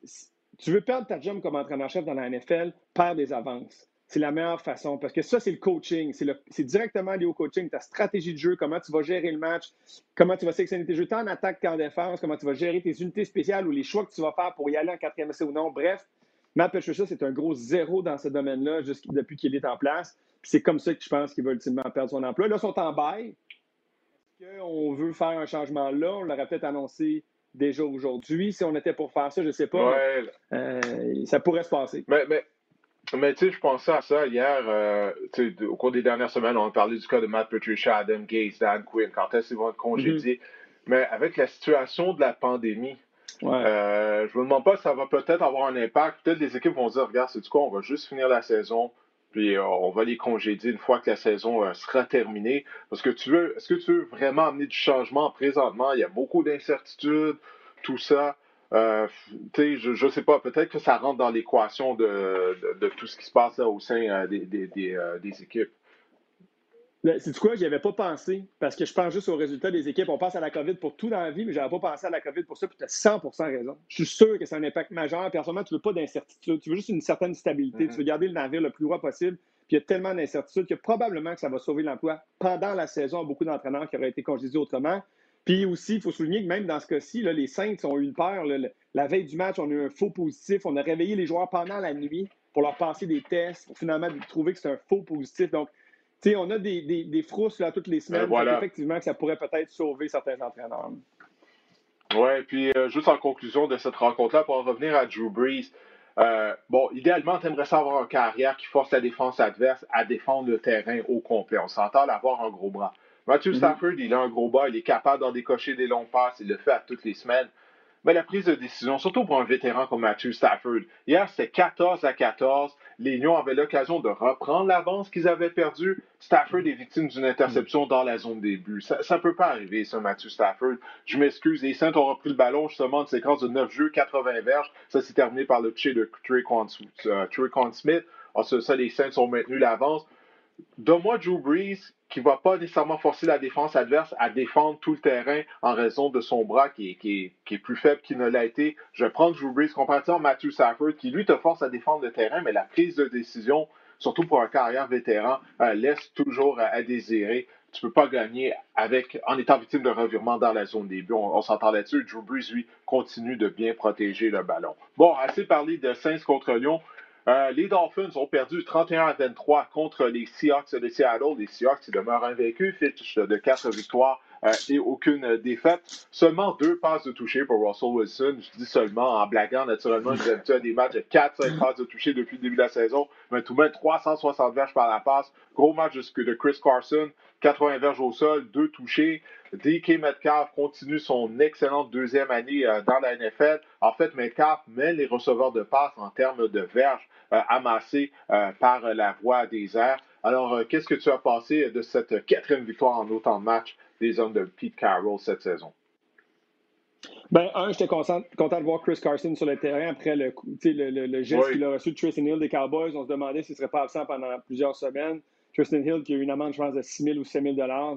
tu veux perdre ta job comme entraîneur-chef dans la NFL, perds des avances. C'est la meilleure façon parce que ça, c'est le coaching. C'est directement lié au coaching. Ta stratégie de jeu, comment tu vas gérer le match, comment tu vas sélectionner tes jeux, tant en attaque qu'en défense, comment tu vas gérer tes unités spéciales ou les choix que tu vas faire pour y aller en quatrième essai ou non. Bref, Matt Patricia, c'est un gros zéro dans ce domaine-là depuis qu'il est en place. c'est comme ça que je pense qu'il va ultimement perdre son emploi. Là, ils sont en bail. Est-ce qu'on veut faire un changement là? On l'aurait peut-être annoncé déjà aujourd'hui. Si on était pour faire ça, je ne sais pas. Euh, ça pourrait se passer. Mais, mais mais tu sais, je pensais à ça hier, euh, au cours des dernières semaines, on a parlé du cas de Matt Patricia, Adam Gates, Dan Quinn, quand est-ce qu'ils vont être congédiés? Mm-hmm. Mais avec la situation de la pandémie, euh, je me demande pas si ça va peut-être avoir un impact. Peut-être les équipes vont dire, regarde, c'est du quoi, on va juste finir la saison, puis euh, on va les congédier une fois que la saison euh, sera terminée. Parce que tu veux, est-ce que tu veux vraiment amener du changement? Présentement? Il y a beaucoup d'incertitudes, tout ça. Euh, je ne sais pas, peut-être que ça rentre dans l'équation de, de, tout ce qui se passe au sein euh, des, des, euh, des, équipes. C'est du quoi, j'y avais pas pensé, parce que je pense juste aux résultats des équipes. On pense à la COVID pour tout dans la vie, mais je n'avais pas pensé à la COVID pour ça, puis tu as 100 raison. Je suis sûr que c'est un impact majeur. Personnellement, tu ne veux pas d'incertitude, tu veux juste une certaine stabilité, mm-hmm. tu veux garder le navire le plus loin possible. Puis il y a tellement d'incertitudes que probablement que ça va sauver l'emploi pendant la saison. Beaucoup d'entraîneurs qui auraient été congédiés autrement. Puis aussi, il faut souligner que même dans ce cas-ci, les Saints ont eu une peur. la veille du match, on a eu un faux positif. On a réveillé les joueurs pendant la nuit pour leur passer des tests, pour finalement trouver que c'est un faux positif. Donc, tu sais, on a des, des, frousses là, toutes les semaines. Euh, effectivement, que ça pourrait peut-être sauver certains entraîneurs. Oui, puis euh, juste en conclusion de cette rencontre-là, pour en revenir à Drew Brees, euh, bon, idéalement, tu aimerais ça avoir une carrière qui force la défense adverse à défendre le terrain au complet. On s'entend d'avoir un gros bras. Matthew mhm. Stafford, il a un gros bas, il est capable d'en décocher des longs passes, il le fait à toutes les semaines. Mais la prise de décision, surtout pour un vétéran comme Matthew Stafford, hier c'était 14 à 14. Les Lions avaient l'occasion de reprendre l'avance qu'ils avaient perdue. Stafford est victime d'une interception dans la zone des buts. Ça ne peut pas arriver, ça, Matthew Stafford. Je m'excuse. Les Saints ont repris le ballon justement une séquence de 9 jeux, 80 verges. Ça s'est terminé par le toucher de Trey euh, Smith. Ensuite, ça, les Saints ont maintenu l'avance. Donne-moi Drew Brees qui ne va pas nécessairement forcer la défense adverse à défendre tout le terrain en raison de son bras qui est, plus faible qu'il ne l'a été. Je prends Drew Brees comparativement à Matthew Stafford qui, lui, te force à défendre le terrain, mais la prise de décision, surtout pour un carrière vétéran, euh, laisse toujours à, désirer. Tu ne peux pas gagner en étant victime de revirement dans la zone des buts. On, s'entend là-dessus. Drew Brees, lui, continue de bien protéger le ballon. Bon, assez parlé de Saints contre Lyon. Euh, les Dolphins ont perdu 31 à 23 contre les Seahawks de Seattle. Les Seahawks demeurent invaincus, fiche de 4 victoires euh, et aucune défaite. Seulement deux passes de toucher pour Russell Wilson. Je dis seulement en blaguant, naturellement, j'ai habitué à des matchs de 4-5 passes de toucher depuis le début de la saison. Mais tout de même, 360 verges par la passe. Gros match de Chris Carson. 80 verges au sol, deux touchés. DK Metcalf continue son excellente deuxième année euh, dans la NFL. En fait, Metcalf met les receveurs de passe en termes de verges euh, amassées euh, par la voie des airs. Alors, qu'est-ce que tu as pensé de cette quatrième victoire en autant de matchs des hommes de Pete Carroll cette saison? Ben, un, j'étais content, de voir Chris Carson sur le terrain après le, le, geste qu'il a reçu de Tristan Hill des Cowboys. On se demandait s'il ne serait pas absent pendant plusieurs semaines. Tristan Hill qui a eu une amende, je pense, de 6 000 ou 7 000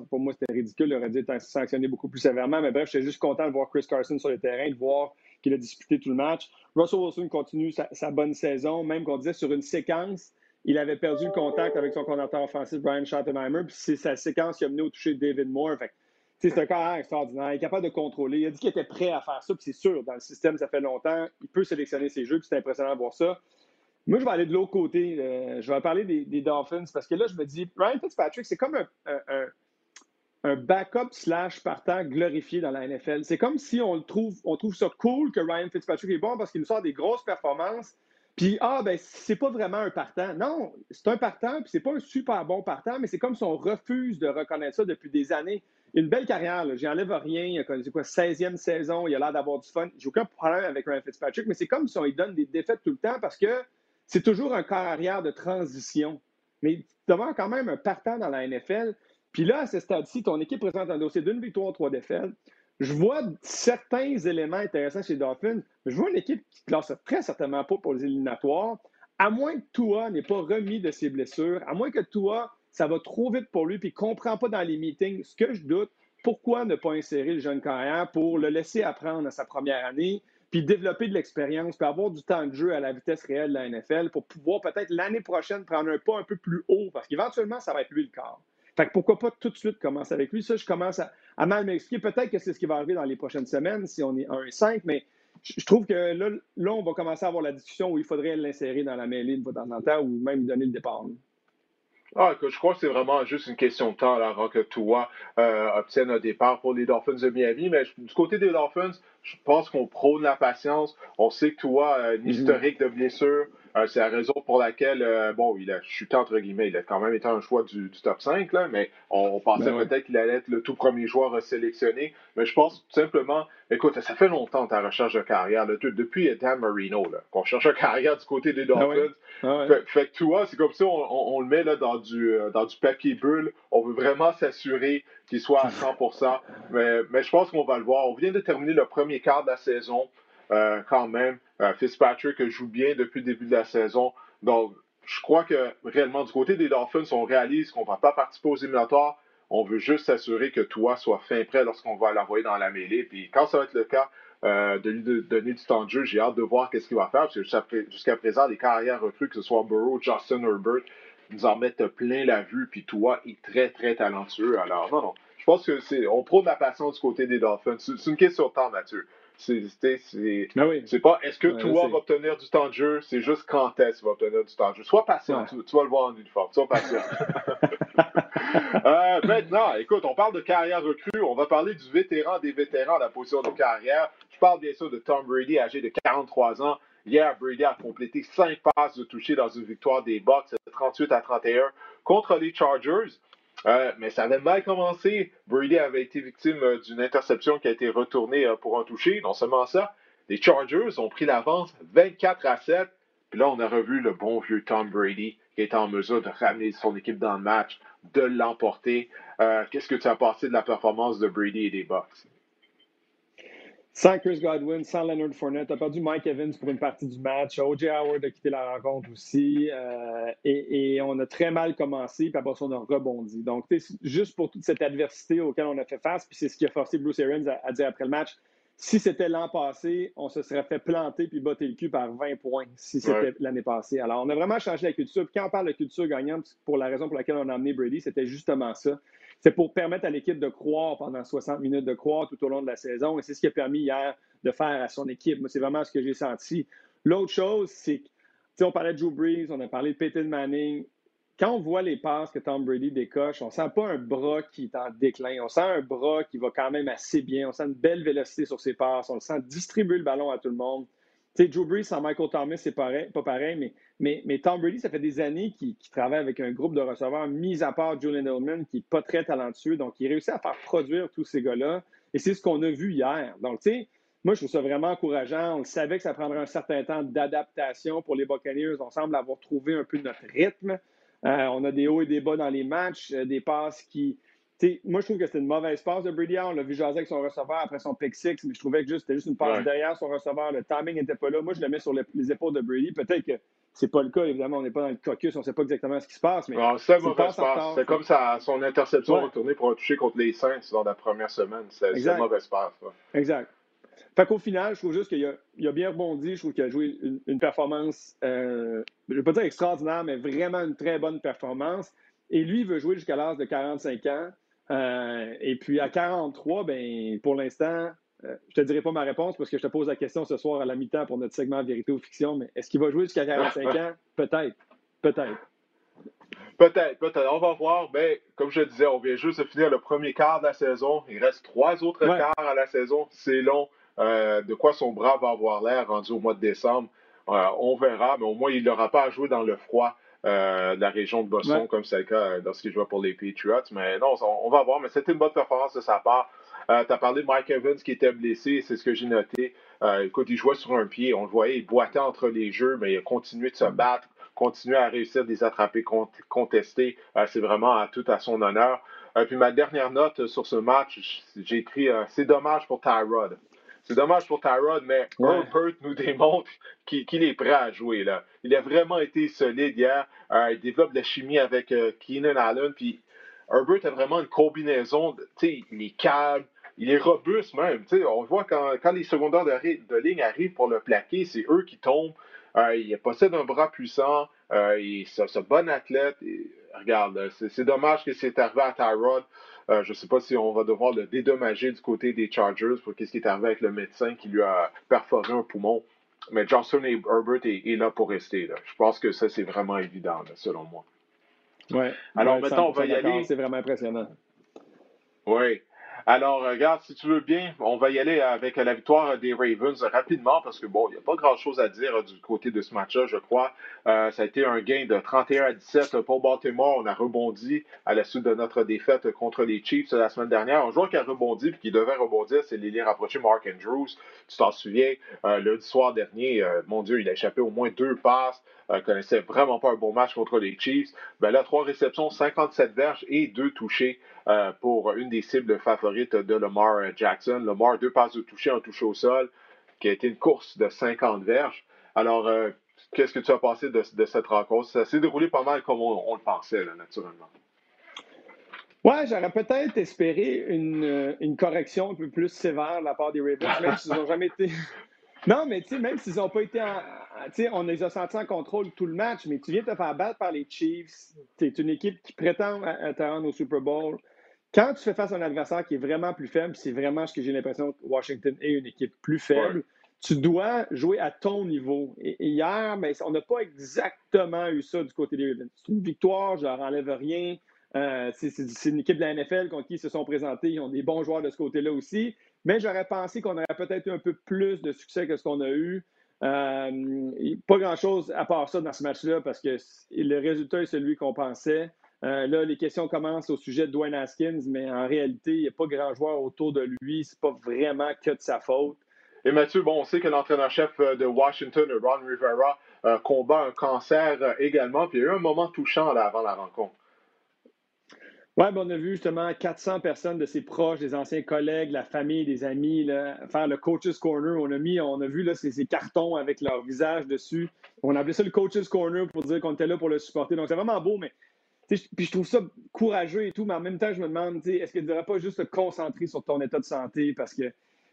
Pour moi, c'était ridicule. Il aurait dû être sanctionné beaucoup plus sévèrement. Mais bref, j'étais juste content de voir Chris Carson sur le terrain, de voir qu'il a disputé tout le match. Russell Wilson continue sa, bonne saison, même qu'on disait sur une séquence. il avait perdu le contact avec son coordinateur offensif, Brian Schottenheimer, puis c'est sa séquence qui a mené au toucher de David Moore. c'est un carrière extraordinaire. Il est capable de contrôler. Il a dit qu'il était prêt à faire ça, puis c'est sûr, dans le système, ça fait longtemps. Il peut sélectionner ses jeux, puis c'est impressionnant de voir ça. Moi, je vais aller de l'autre côté. Euh, je vais parler des, Dolphins, parce que là, je me dis, Ryan Fitzpatrick, c'est comme un, backup slash partant glorifié dans la NFL. C'est comme si on, trouve, on trouve ça cool que Ryan Fitzpatrick est bon parce qu'il nous sort des grosses performances puis, ah, ben, c'est pas vraiment un partant. Non, c'est un partant, puis c'est pas un super bon partant, mais c'est comme si on refuse de reconnaître ça depuis des années. Une belle carrière, j'y enlève rien. Il a quoi, 16e saison, il a l'air d'avoir du fun. J'ai aucun problème avec Ryan Fitzpatrick, mais c'est comme si on lui donne des défaites tout le temps parce que c'est toujours un corps arrière de transition. Mais devant quand même un partant dans la NFL. Puis là, à ce stade-ci, ton équipe présente un dossier d'une victoire, trois défaites je vois certains éléments intéressants chez les Dolphins, mais je vois une équipe qui ne classe très certainement pas pour les éliminatoires, à moins que Tua n'ait pas remis de ses blessures, à moins que Tua, ça va trop vite pour lui, puis ne comprend pas dans les meetings, ce que je doute, pourquoi ne pas insérer le jeune carrière pour le laisser apprendre à sa première année, puis développer de l'expérience, puis avoir du temps de jeu à la vitesse réelle de la NFL pour pouvoir peut-être l'année prochaine prendre un pas un peu plus haut, parce qu'éventuellement, ça va être lui le corps. Fait que pourquoi pas tout de suite commencer avec lui? Ça, je commence à, mal m'expliquer. Peut-être que c'est ce qui va arriver dans les prochaines semaines si on est 1 et 5, mais je trouve que là, là, on va commencer à avoir la discussion où il faudrait l'insérer dans la mêlée de temps en temps ou même donner le départ. Ah, je crois que c'est vraiment juste une question de temps avant que toi euh, obtienne un départ pour les Dolphins de Miami. Mais du côté des Dolphins, je pense qu'on prône la patience. On sait que toi, a une mm-hmm. historique de blessures. Euh, c'est la raison pour laquelle, euh, bon, il a chuté entre guillemets, il a quand même été un choix du, top 5, là, mais on, pensait ben peut-être qu'il allait être le tout premier joueur sélectionné. Mais je pense tout simplement, écoute, ça fait longtemps ta recherche de carrière, depuis Dan Marino, qu'on cherche une carrière du côté des ah Dolphins. Ah fait, que toi, c'est comme ça, on, le met là, dans, du, euh, dans du papier bulle. On veut vraiment s'assurer qu'il soit à 100%. mais, mais je pense qu'on va le voir. On vient de terminer le premier quart de la saison. Euh, quand même. Euh, Fitzpatrick joue bien depuis le début de la saison. Donc, je crois que réellement, du côté des Dolphins, on réalise qu'on ne va pas participer aux éliminatoires. On veut juste s'assurer que toi soit fin prêt lorsqu'on va l'envoyer dans la mêlée. Puis quand ça va être le cas, euh, de lui donner du temps de jeu, j'ai hâte de voir qu'est-ce qu'il va faire. Parce que jusqu'à présent, les carrières recrues, que ce soit Burrow, Justin Herbert, nous en mettent plein la vue. Puis toi, est très, très talentueux. Alors, non, non. Je pense que c'est. On prône la passion du côté des Dolphins. C'est une question de temps, Mathieu. Ben c'est pas est-ce que toi vas obtenir du temps de jeu, c'est juste quand est-ce que tu vas obtenir du temps de jeu. Sois patient, tu, vas le voir en uniforme. Sois patient. euh, maintenant, écoute, on parle de carrière recrue, on va parler du vétéran des vétérans à la position de carrière. Je parle bien sûr de Tom Brady, âgé de 43 ans. Hier, Brady a complété 5 passes de toucher dans une victoire des Bucks 38 à 31 contre les Chargers. Euh, mais ça avait mal commencé. Brady avait été victime euh, d'une interception qui a été retournée euh, pour un toucher. Non seulement ça, les Chargers ont pris l'avance 24 à 7. Puis là, on a revu le bon vieux Tom Brady qui est en mesure de ramener son équipe dans le match, de l'emporter. Qu'est-ce que tu as pensé de la performance de Brady et des Bucks? Sans Chris Godwin, sans Leonard Fournette, tu as perdu Mike Evans pour une partie du match. O.J. Howard a quitté la rencontre aussi. Euh, et, on a très mal commencé, puis après ça, on a rebondi. Donc, juste pour toute cette adversité auquel on a fait face, puis c'est ce qui a forcé Bruce Arians à, dire après le match, si c'était l'an passé, on se serait fait planter puis botter le cul par 20 points si c'était l'année passée. Alors, on a vraiment changé la culture. Puis quand on parle de culture gagnante, pour la raison pour laquelle on a amené Brady, c'était justement ça c'est pour permettre à l'équipe de croire pendant 60 minutes, de croire tout au long de la saison. Et c'est ce qui a permis hier de faire à son équipe. Moi, c'est vraiment ce que j'ai senti. L'autre chose, c'est que, on parlait de Joe Brees, on a parlé de Peyton Manning. Quand on voit les passes que Tom Brady décoche, on sent pas un bras qui est en déclin. On sent un bras qui va quand même assez bien. On sent une belle vélocité sur ses passes. On le sent distribuer le ballon à tout le monde. Tu sais, Joe Brees sans Michael Thomas, c'est pareil, pas pareil, mais mais, mais, Tom Brady, ça fait des années qu'il travaille avec un groupe de receveurs, mis à part Julian Edelman, qui n'est pas très talentueux. Donc, il réussit à faire produire tous ces gars-là. Et c'est ce qu'on a vu hier. Donc, tu sais, moi, je trouve ça vraiment encourageant. On savait que ça prendrait un certain temps d'adaptation pour les Buccaneers. On semble avoir trouvé un peu notre rythme. Euh, on a des hauts et des bas dans les matchs, euh, des passes qui. moi, je trouve que c'était une mauvaise passe de Brady. On l'a vu jaser avec son receveur après son pick six, mais je trouvais que c'était juste une passe derrière son receveur. Le timing n'était pas là. Moi, je le mets sur les épaules de Brady. Peut-être que c'est pas le cas, évidemment, on n'est pas dans le caucus, on ne sait pas exactement ce qui se passe. Mais c'est mauvaise passe. C'est comme ça, son interception retournée pour un toucher contre les Saints dans la première semaine. C'est une mauvaise passe. Exact. Fait qu'au final, je trouve juste qu'il a, bien rebondi. Je trouve qu'il a joué une, performance, euh, je ne vais pas dire extraordinaire, mais vraiment une très bonne performance. Et lui, il veut jouer jusqu'à l'âge de 45 ans. Euh, et puis à 43, ben, pour l'instant, euh, je ne te dirai pas ma réponse parce que je te pose la question ce soir à la mi-temps pour notre segment Vérité ou Fiction, mais est-ce qu'il va jouer jusqu'à 45 ans? Peut-être. Peut-être. Peut-être, peut-être. On va voir. Mais comme je disais, on vient juste de finir le premier quart de la saison. Il reste trois autres quarts à la saison. C'est long. Euh, de quoi son bras va avoir l'air rendu au mois de décembre? on verra, mais au moins, il n'aura pas à jouer dans le froid. Euh, de la région de Boston, comme c'est le cas lorsqu'il jouait pour les Patriots. Mais non, on, va voir. Mais c'était une bonne performance de sa part. Euh, tu as parlé de Mike Evans qui était blessé, c'est ce que j'ai noté. Euh, écoute, il jouait sur un pied, on le voyait, il boitait entre les jeux, mais il a continué de se battre, continué à réussir des attrapés contestés. c'est vraiment tout à son honneur. puis ma dernière note sur ce match, j'ai écrit c'est dommage pour Tyrod. C'est dommage pour Tyrod, mais Herbert nous démontre qu'il est prêt à jouer. Là. Il a vraiment été solide hier. Euh, il développe de la chimie avec euh, Keenan Allen. Puis Herbert a vraiment une combinaison. il est calme, il est robuste même. on voit quand, quand les secondaires de, ligne arrivent pour le plaquer, c'est eux qui tombent. Euh, il possède un bras puissant. il est un bon athlète. regarde, c'est dommage que c'est arrivé à Tyrod. Euh, je ne sais pas si on va devoir le dédommager du côté des Chargers pour qu'est-ce qui est arrivé avec le médecin qui lui a perforé un poumon. Mais Johnson et Herbert est, là pour rester. Je pense que ça, c'est vraiment évident, selon moi. Oui. Alors maintenant, on va y aller. C'est vraiment impressionnant. Oui. Alors, regarde, si tu veux bien, on va y aller avec la victoire des Ravens rapidement parce que, bon, il n'y a pas grand-chose à dire du côté de ce match-là, je crois. Euh, ça a été un gain de 31 à 17 pour Baltimore. On a rebondi à la suite de notre défaite contre les Chiefs la semaine dernière. Un joueur qui a rebondi et qui devait rebondir, c'est l'élite rapproché Mark Andrews. Tu t'en souviens, euh, lundi soir dernier, euh, mon Dieu, il a échappé au moins deux passes. Euh, connaissait vraiment pas un bon match contre les Chiefs. Ben là, trois réceptions, 57 verges et deux touchés euh, pour une des cibles de Lamar Jackson. Lamar, deux passes de toucher, un touché au sol, qui a été une course de 50 verges. Alors, euh, qu'est-ce que tu as pensé de, cette rencontre? Ça s'est déroulé pas mal comme on, le pensait, naturellement. Ouais, j'aurais peut-être espéré une, une, correction un peu plus sévère de la part des Ravens, même s'ils n'ont jamais été non, mais tu sais, même s'ils n'ont pas été en. Tu sais, on les a sentis en contrôle tout le match, mais tu viens de te faire battre par les Chiefs. Tu es une équipe qui prétend te rendre au Super Bowl. Quand tu fais face à un adversaire qui est vraiment plus faible, c'est vraiment ce que j'ai l'impression que Washington est une équipe plus faible, tu dois jouer à ton niveau. Et, hier, ben, on n'a pas exactement eu ça du côté des Ravens. C'est une victoire, je leur enlève rien. Euh, c'est une équipe de la NFL contre qui ils se sont présentés. Ils ont des bons joueurs de ce côté-là aussi. Mais j'aurais pensé qu'on aurait peut-être eu un peu plus de succès que ce qu'on a eu. Euh, pas grand-chose à part ça dans ce match-là parce que le résultat est celui qu'on pensait. Euh, là, les questions commencent au sujet de Dwayne Haskins, mais en réalité, il n'y a pas grand joueur autour de lui. C'est pas vraiment que de sa faute. Et Mathieu, bon, on sait que l'entraîneur-chef euh, de Washington, Ron Rivera, combat un cancer également. Puis il y a eu un moment touchant là, avant la rencontre. Oui, ben on a vu justement 400 personnes de ses proches, des anciens collègues, la famille, des amis, faire le Coach's Corner. On a mis, on a vu là, ces, cartons avec leur visage dessus. On a appelé ça le Coach's Corner pour dire qu'on était là pour le supporter. Donc, c'est vraiment beau, mais puis je trouve ça courageux et tout, mais en même temps, je me demande, est-ce qu'il ne devrait pas juste te concentrer sur ton état de santé parce que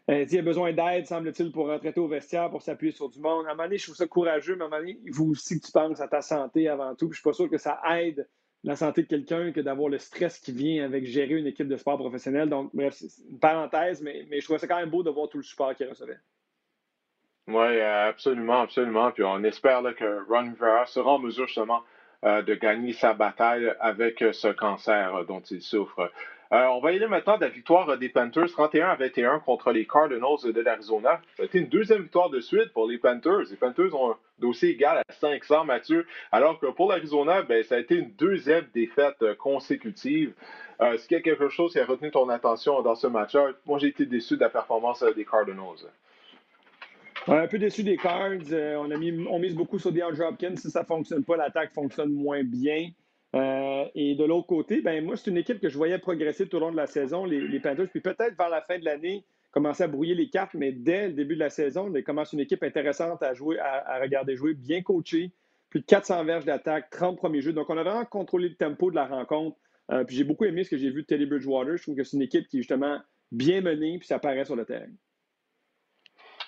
euh, il a besoin d'aide, semble-t-il, pour rentrer au vestiaire, pour s'appuyer sur du monde. À un moment donné, je trouve ça courageux, mais à un moment il aussi que tu penses à ta santé avant tout. Puis je suis pas sûr que ça aide la santé de quelqu'un que d'avoir le stress qui vient avec gérer une équipe de sport professionnel. Donc, bref, c'est une parenthèse, mais, je trouvais ça quand même beau de voir tout le support qu'il recevait. Oui, absolument, absolument. Puis on espère que Ron Rivera sera en mesure justement de gagner sa bataille avec ce cancer dont il souffre. Euh, on va y aller maintenant de la victoire des Panthers 31 à 21 contre les Cardinals de l'Arizona. Ça a été une deuxième victoire de suite pour les Panthers. Les Panthers ont un dossier égal à 500, Mathieu, alors que pour l'Arizona, ben, ça a été une deuxième défaite consécutive. Euh, Est-ce qu'il y a quelque chose qui a retenu ton attention dans ce match-là? Moi, j'ai été déçu de la performance des Cardinals. Un peu déçu des Cards. Euh, on, a mis, on mise beaucoup sur DeAndre Hopkins. Si ça ne fonctionne pas, l'attaque fonctionne moins bien. Euh, et de l'autre côté, ben moi, c'est une équipe que je voyais progresser tout au long de la saison, les, Panthers. Puis peut-être vers la fin de l'année, commencer à brouiller les cartes, mais dès le début de la saison, ils commencent une équipe intéressante à jouer, à, regarder jouer, bien coachée, plus de 400 verges d'attaque, 30 premiers jeux. Donc, on a vraiment contrôlé le tempo de la rencontre. Euh, puis j'ai beaucoup aimé ce que j'ai vu de Teddy Bridgewater. Je trouve que c'est une équipe qui est justement bien menée, puis ça apparaît sur le terrain.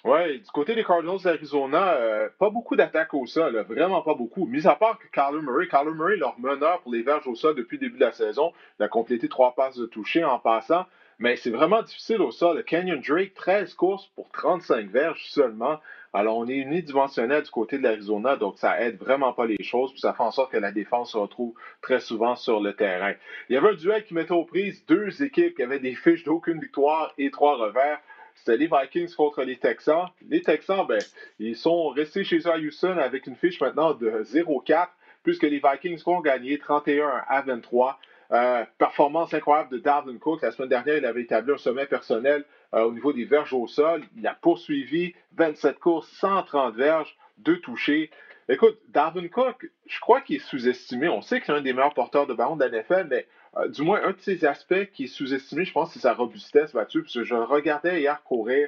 Oui, du côté des Cardinals d'Arizona, euh, pas beaucoup d'attaques au sol, vraiment pas beaucoup. Mis à part que Kyler Murray, Kyler Murray, leur meneur pour les verges au sol depuis le début de la saison, il a complété trois passes de toucher en passant, mais c'est vraiment difficile au sol. Kenyon Drake, 13 courses pour 35 verges seulement. Alors, on est unidimensionnel du côté de l'Arizona, donc ça aide vraiment pas les choses, puis ça fait en sorte que la défense se retrouve très souvent sur le terrain. Il y avait un duel qui mettait aux prises deux équipes qui avaient des fiches d'aucune victoire et trois revers. C'était les Vikings contre les Texans. Les Texans, ben, ils sont restés chez eux à Houston avec une fiche maintenant de 0-4, puisque les Vikings ont gagné 31 à 23. Euh, performance incroyable de Darwin Cook. La semaine dernière, il avait établi un sommet personnel euh, au niveau des verges au sol. Il a poursuivi 27 courses, 130 verges, deux touchés. Écoute, Darwin Cook, je crois qu'il est sous-estimé. On sait que c'est un des meilleurs porteurs de ballon de la NFL, mais du moins, un de ses aspects qui est sous-estimé, je pense, c'est sa robustesse battu. Parce que je le regardais hier courir.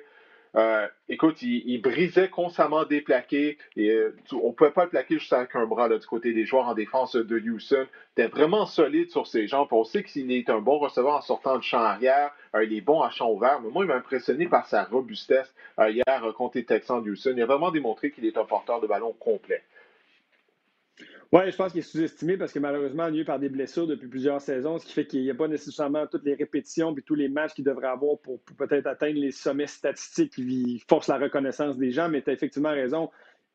Euh, écoute, il, brisait constamment des plaqués. Euh, on ne pouvait pas le plaquer juste avec un bras du côté des joueurs en défense de Houston. Il était vraiment solide sur ses jambes. On sait qu'il est un bon receveur en sortant de champ arrière. il est bon à champ ouvert. Mais moi, il m'a impressionné par sa robustesse hier contre les Texans de Houston. Il a vraiment démontré qu'il est un porteur de ballon complet. Oui, je pense qu'il est sous-estimé parce que malheureusement, il est par des blessures depuis plusieurs saisons, ce qui fait qu'il n'y a pas nécessairement toutes les répétitions et tous les matchs qu'il devrait avoir pour, peut-être atteindre les sommets statistiques qui forcent la reconnaissance des gens. Mais tu as effectivement raison,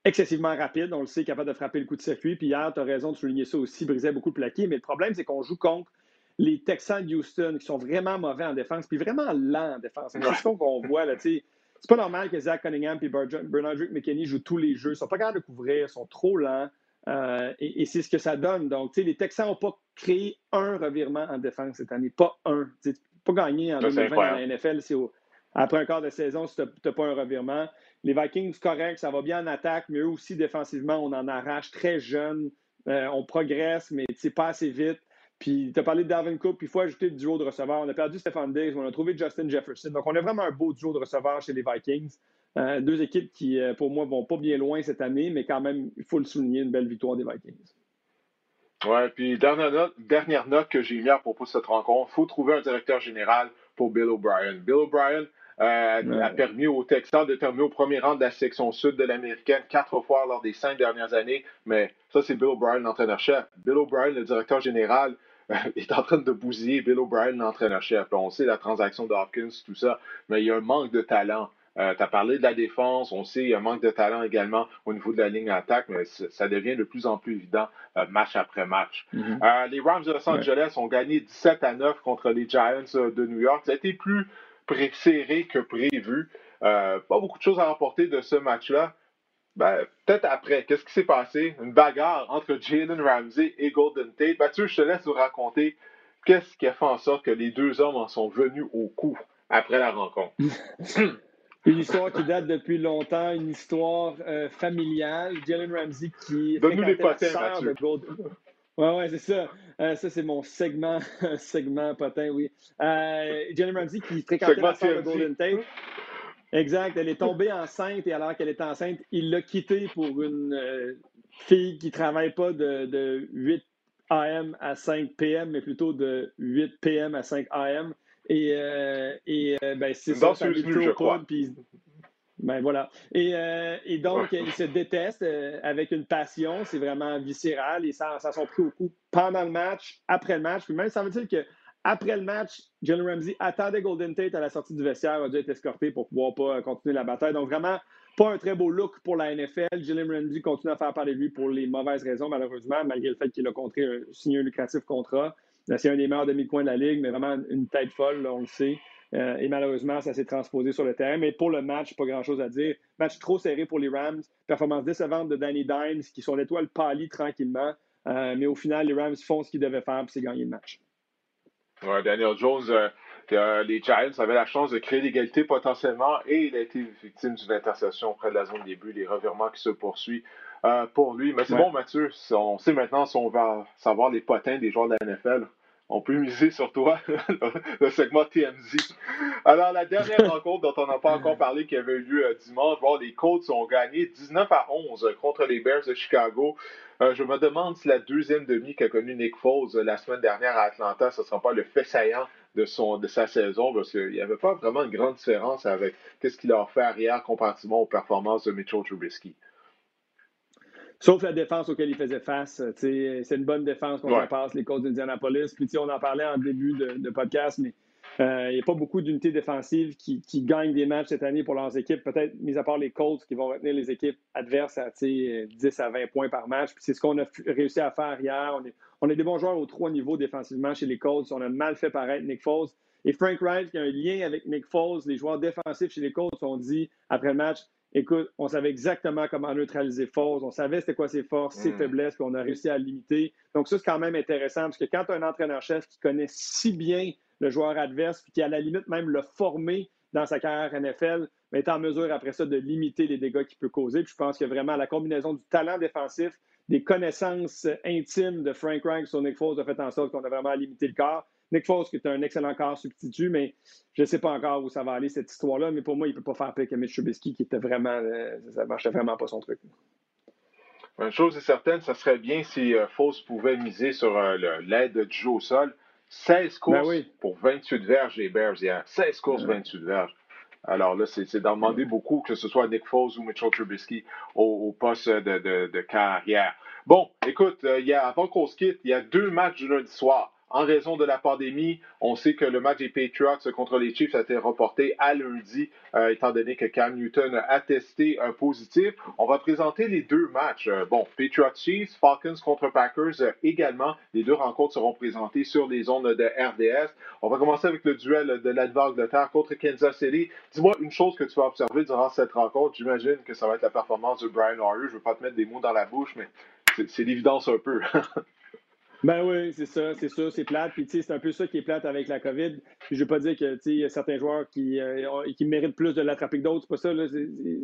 excessivement rapide, on le sait, capable de frapper le coup de circuit. Puis hier, tu as raison de souligner ça aussi, brisait beaucoup de plaqués. Mais le problème, c'est qu'on joue contre les Texans de Houston qui sont vraiment mauvais en défense, puis vraiment lents en défense. C'est ce qu'on voit, là, tu sais. C'est pas normal que Zach Cunningham et Bernard McKinney jouent tous les jeux. Ils sont pas capables de couvrir, ils sont trop lents. Euh, et, c'est ce que ça donne. Donc, tu sais, les Texans n'ont pas créé un revirement en défense cette année, pas un. Tu pas gagné en 2020 dans la NFL. après un quart de saison, si tu n'as pas un revirement. Les Vikings, correct, ça va bien en attaque, mais eux aussi, défensivement, on en arrache très jeune. Euh, on progresse, mais pas assez vite. Puis, tu as parlé de Darwin Cook, puis il faut ajouter le duo de receveurs. On a perdu Stephen Diggs, on a trouvé Justin Jefferson. Donc, on a vraiment un beau duo de receveurs chez les Vikings. Euh, deux équipes qui, euh, pour moi, vont pas bien loin cette année, mais quand même, il faut le souligner, une belle victoire des Vikings. Ouais, puis dernière note, dernière note que j'ai mis à propos de cette rencontre, il faut trouver un directeur général pour Bill O'Brien. Bill O'Brien euh, a permis aux Texans de terminer au premier rang de la section sud de l'américaine quatre fois lors des cinq dernières années, mais ça, c'est Bill O'Brien, l'entraîneur-chef. Bill O'Brien, le directeur général, est en train de bousiller Bill O'Brien, l'entraîneur-chef. On sait la transaction de Hopkins, tout ça, mais il y a un manque de talent. Euh, tu as parlé de la défense, on sait qu'il y a un manque de talent également au niveau de la ligne d'attaque, mais ça devient de plus en plus évident euh, match après match. Mm-hmm. Euh, les Rams de Los Angeles ont gagné 17 à 9 contre les Giants de New York. Ça a été plus serré que prévu. pas beaucoup de choses à rapporter de ce match-là. Ben, peut-être après. Qu'est-ce qui s'est passé? Une bagarre entre Jalen Ramsey et Golden Tate. Mathieu, je te laisse nous raconter qu'est-ce qui a fait en sorte que les deux hommes en sont venus au coup après la rencontre. Une histoire qui date depuis longtemps, une histoire euh, familiale. Jalen Ramsey qui Donne-nous les potins, Mathieu. de Golden... Ouais, ouais, c'est ça. Euh, ça, c'est mon segment, segment potin, oui. Euh, Jalen Ramsey qui fréquentait la sœur de Golden Tate. Exact. Elle est tombée enceinte et alors qu'elle est enceinte, il l'a quittée pour une fille qui ne travaille pas de, de 8 AM à 5 PM, mais plutôt de 8 PM à 5 AM. Et, euh, et euh, ben, c'est ça, ça je crois. Ben voilà. Et, euh, et donc, ils se détestent avec une passion. C'est vraiment viscéral. Et ça, ça sont pris au coup pendant le match, après le match. Puis même, ça veut dire que après le match, Jalen Ramsey attendait Golden Tate à la sortie du vestiaire, a dû être escorté pour pouvoir pas continuer la bataille. Donc vraiment, pas un très beau look pour la NFL. Jalen Ramsey continue à faire parler de lui pour les mauvaises raisons, malheureusement, malgré le fait qu'il a signé un lucratif contrat. C'est un des meilleurs demi-coins de la Ligue, mais vraiment une tête folle, on le sait. Euh, et malheureusement, ça s'est transposé sur le terrain. Mais pour le match, pas grand-chose à dire. Match trop serré pour les Rams. Performance décevante de Danny Dimes, qui sont l'étoile pâlie tranquillement. Euh, mais au final, les Rams font ce qu'ils devaient faire, puis c'est gagner le match. Ouais, Daniel Jones, euh, les Giants avaient la chance de créer l'égalité potentiellement et il a été victime d'une intercession près de la zone début, les revirements qui se poursuivent pour lui. Mais c'est bon, Mathieu, on sait maintenant si on va savoir les potins des joueurs de la NFL on peut miser sur toi, le segment TMZ. Alors, la dernière rencontre dont on n'a pas encore parlé, qui avait eu lieu euh, dimanche, bon, les Colts ont gagné 19 à 11 contre les Bears de Chicago. Euh, je me demande si la deuxième demi qu'a connu Nick Foles euh, la semaine dernière à Atlanta, ce ne sera pas le fait saillant de, son, de sa saison parce qu'il n'y avait pas vraiment une grande différence avec ce qu'il a fait arrière comparativement aux performances de Mitchell Trubisky. Sauf la défense auquel il faisait face. C'est une bonne défense qu'on ouais. passe les Colts d'Indianapolis. Puis on en parlait en début de, de podcast, mais euh, il n'y a pas beaucoup d'unités défensives qui, gagnent des matchs cette année pour leurs équipes. Peut-être, mis à part les Colts, qui vont retenir les équipes adverses à 10 à 20 points par match. c'est ce qu'on a réussi à faire hier. On est, on est des bons joueurs aux trois niveaux défensivement chez les Colts. On a mal fait paraître Nick Foles. Et Frank Wright, qui a un lien avec Nick Foles, les joueurs défensifs chez les Colts ont dit après le match écoute, on savait exactement comment neutraliser Foles, on savait c'était quoi ses forces, ses mm. faiblesses, puis on a réussi à limiter. Donc ça, c'est quand même intéressant, parce que quand tu as un entraîneur-chef qui connaît si bien le joueur adverse, puis qui à la limite même l'a formé dans sa carrière NFL, mais est en mesure après ça de limiter les dégâts qu'il peut causer. Puis je pense que vraiment la combinaison du talent défensif, des connaissances intimes de Frank Reich sur Nick Foles a fait en sorte qu'on a vraiment limité le corps. Nick Foles, qui est un excellent corps substitut, mais je ne sais pas encore où ça va aller, cette histoire-là. Mais pour moi, il ne peut pas faire pire que Mitch Trubisky, qui était vraiment. Euh, ça ne marchait vraiment pas son truc. Une chose est certaine, ça serait bien si euh, Foles pouvait miser sur euh, l'aide du jeu au sol. 16 ben courses pour 28 verges les Bears hier. 16 courses, 28 verges. Alors là, c'est d'en demander beaucoup, que ce soit Nick Foles ou Mitchell Trubisky au, poste de, carrière. Bon, écoute, il y a, avant qu'on se quitte, il y a deux matchs du lundi soir. En raison de la pandémie, on sait que le match des Patriots contre les Chiefs a été reporté à lundi, euh, étant donné que Cam Newton a testé un positif. On va présenter les deux matchs. Euh, bon, Patriots Chiefs, Falcons contre Packers euh, également. Les deux rencontres seront présentées sur les zones de RDS. On va commencer avec le duel de l'Angleterre contre Kansas City. Dis-moi une chose que tu vas observer durant cette rencontre. J'imagine que ça va être la performance de Brian Hoyer. Je ne veux pas te mettre des mots dans la bouche, mais c'est l'évidence un peu. Ben oui, c'est ça, c'est ça, c'est plate. Puis, c'est un peu ça qui est plate avec la COVID. Puis, je veux pas dire que, il y a certains joueurs qui, euh, qui méritent plus de l'attraper que d'autres. C'est pas ça,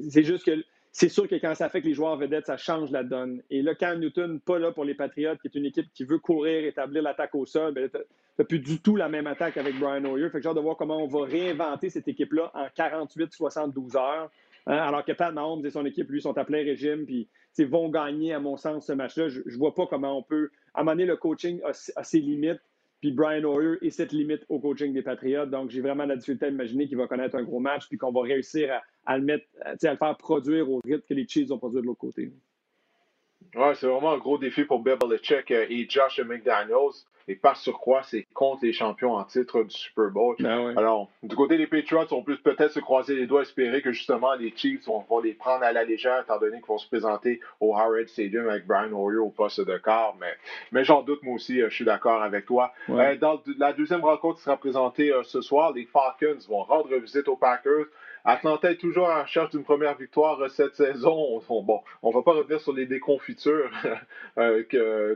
C'est juste que c'est sûr que quand ça fait que les joueurs vedettes, ça change la donne. Et là, quand Newton, pas là pour les Patriotes, qui est une équipe qui veut courir, établir l'attaque au sol, ben, t'as plus du tout la même attaque avec Brian Hoyer. Fait que hâte de voir comment on va réinventer cette équipe-là en 48-72 heures. Hein, alors que Pat Mahomes et son équipe, lui, sont à plein régime, puis vont gagner, à mon sens, ce match-là. Je ne vois pas comment on peut. À un le coaching a, ses limites, puis Brian Hoyer est cette limite au coaching des Patriots. Donc, j'ai vraiment la difficulté à imaginer qu'il va connaître un gros match, puis qu'on va réussir à, le mettre, à le faire produire au rythme que les Chiefs ont produit de l'autre côté. Ouais, c'est vraiment un gros défi pour Bill euh, et Josh McDaniels. Et par surcroît, c'est contre les champions en titre du Super Bowl. Ben Alors, du côté des Patriots, on peut peut-être se croiser les doigts, espérer que justement les Chiefs vont, les prendre à la légère, étant donné qu'ils vont se présenter au Howard Stadium avec Brian Hoyer au poste de quart. Mais, mais j'en doute, moi aussi, euh, je suis d'accord avec toi. Euh, dans la deuxième rencontre qui sera présentée ce soir, les Falcons vont rendre visite aux Packers. Atlanta est toujours en recherche d'une première victoire euh, cette saison. On, bon, on va pas revenir sur les déconfitures euh,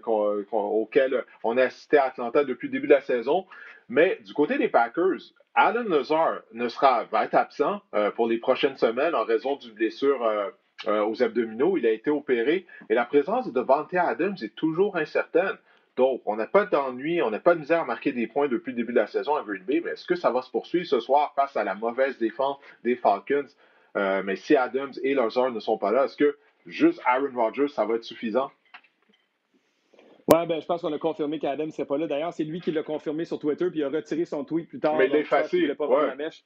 auxquelles on a assisté à Atlanta depuis le début de la saison. Mais du côté des Packers, Alan Lazar ne sera, va être absent euh, pour les prochaines semaines en raison d'une blessure aux abdominaux. Il a été opéré et la présence de Devante Adams est toujours incertaine. Donc, on n'a pas d'ennui, on n'a pas de misère à marquer des points depuis le début de la saison à Green Bay, mais est-ce que ça va se poursuivre ce soir face à la mauvaise défense des Falcons? Euh, mais si Adams et Lazar ne sont pas là, est-ce que juste Aaron Rodgers, ça va être suffisant? Oui, ben, je pense qu'on a confirmé qu'Adams ne serait pas là. D'ailleurs, c'est lui qui l'a confirmé sur Twitter, puis il a retiré son tweet plus tard. Mais il l'a effacé. pas ouais. la mèche.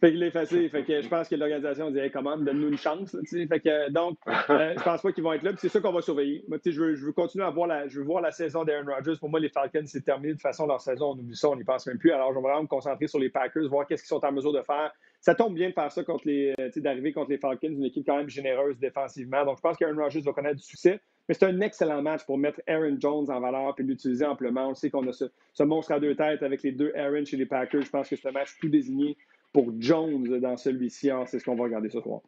Fait qu'il est effacé. Fait que je pense que l'organisation dit hey, comment, donne-nous une chance. fait que, donc, euh, je pense pas qu'ils vont être là. C'est ça qu'on va surveiller. Moi, je, veux, je veux continuer à voir la, je veux voir la saison d'Aaron Rodgers. Pour moi, les Falcons, c'est terminé. De toute façon, leur saison, on oublie ça, on n'y pense même plus. Alors, je vais vraiment me concentrer sur les Packers, voir qu'est-ce qu'ils sont en mesure de faire. Ça tombe bien de faire ça contre les, euh, d'arriver contre les Falcons, une équipe quand même généreuse défensivement. Donc, je pense qu'Aaron Rodgers va connaître du succès. Mais c'est un excellent match pour mettre Aaron Jones en valeur et l'utiliser amplement. On sait qu'on a ce, ce, monstre à deux têtes avec les deux Aaron chez les Packers. Je pense que c'est un match tout désigné pour Jones dans celui-ci. C'est ce qu'on va regarder ce soir.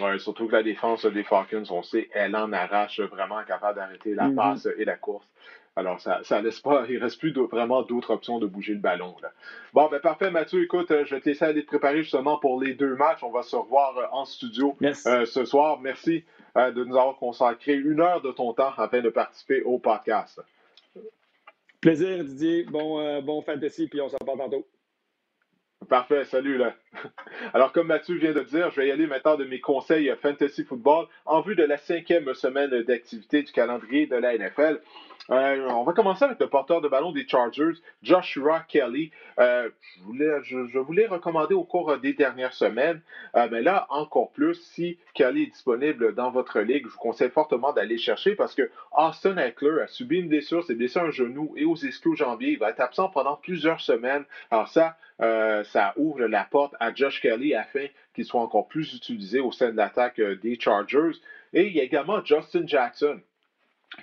Oui, surtout que la défense des Falcons, on sait, elle en arrache vraiment capable d'arrêter la mm-hmm. passe et la course. Alors, ça, ça laisse pas, il reste plus vraiment d'autres options de bouger le ballon. Bon, ben parfait, Mathieu. Écoute, euh, je vais te laisser aller te préparer justement pour les deux matchs. On va se revoir euh, en studio euh, ce soir. Merci de nous avoir consacré une heure de ton temps afin de participer au podcast. Plaisir, Didier. Bon, bon fantasy, puis on s'en parle tantôt. Parfait, salut là. Alors, comme Mathieu vient de dire, je vais y aller maintenant de mes conseils Fantasy Football en vue de la cinquième semaine d'activité du calendrier de la NFL. Euh, on va commencer avec le porteur de ballon des Chargers, Joshua Kelly. Euh, je, voulais, je, voulais recommander au cours des dernières semaines, euh, mais là, encore plus, si Kelly est disponible dans votre ligue, je vous conseille fortement d'aller chercher parce que Austin Eckler a subi une blessure, s'est blessé un genou et aux ischio-jambiers. Il va être absent pendant plusieurs semaines. Alors ça, ça ouvre la porte à Josh Kelly afin qu'il soit encore plus utilisé au sein de l'attaque des Chargers. Et il y a également Justin Jackson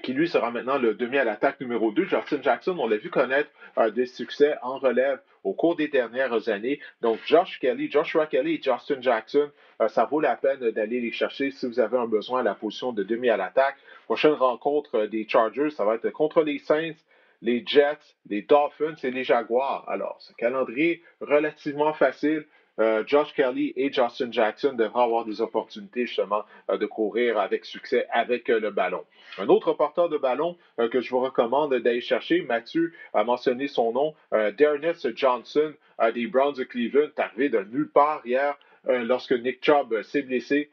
qui lui sera maintenant le demi à l'attaque numéro 2. Justin Jackson, on l'a vu connaître euh, des succès en relève au cours des dernières années. Donc, Josh Kelly, Joshua Kelly et Justin Jackson, euh, ça vaut la peine d'aller les chercher si vous avez un besoin à la position de demi à l'attaque. Prochaine rencontre euh, des Chargers, ça va être contre les Saints, les Jets, les Dolphins et les Jaguars. Alors, ce calendrier relativement facile. Euh, Josh Kelly et Justin Jackson devraient avoir des opportunités justement euh, de courir avec succès avec euh, le ballon. Un autre porteur de ballon que je vous recommande d'aller chercher, Mathieu a mentionné son nom, Darnell Johnson des Browns de Cleveland, arrivé de nulle part hier lorsque Nick Chubb s'est blessé.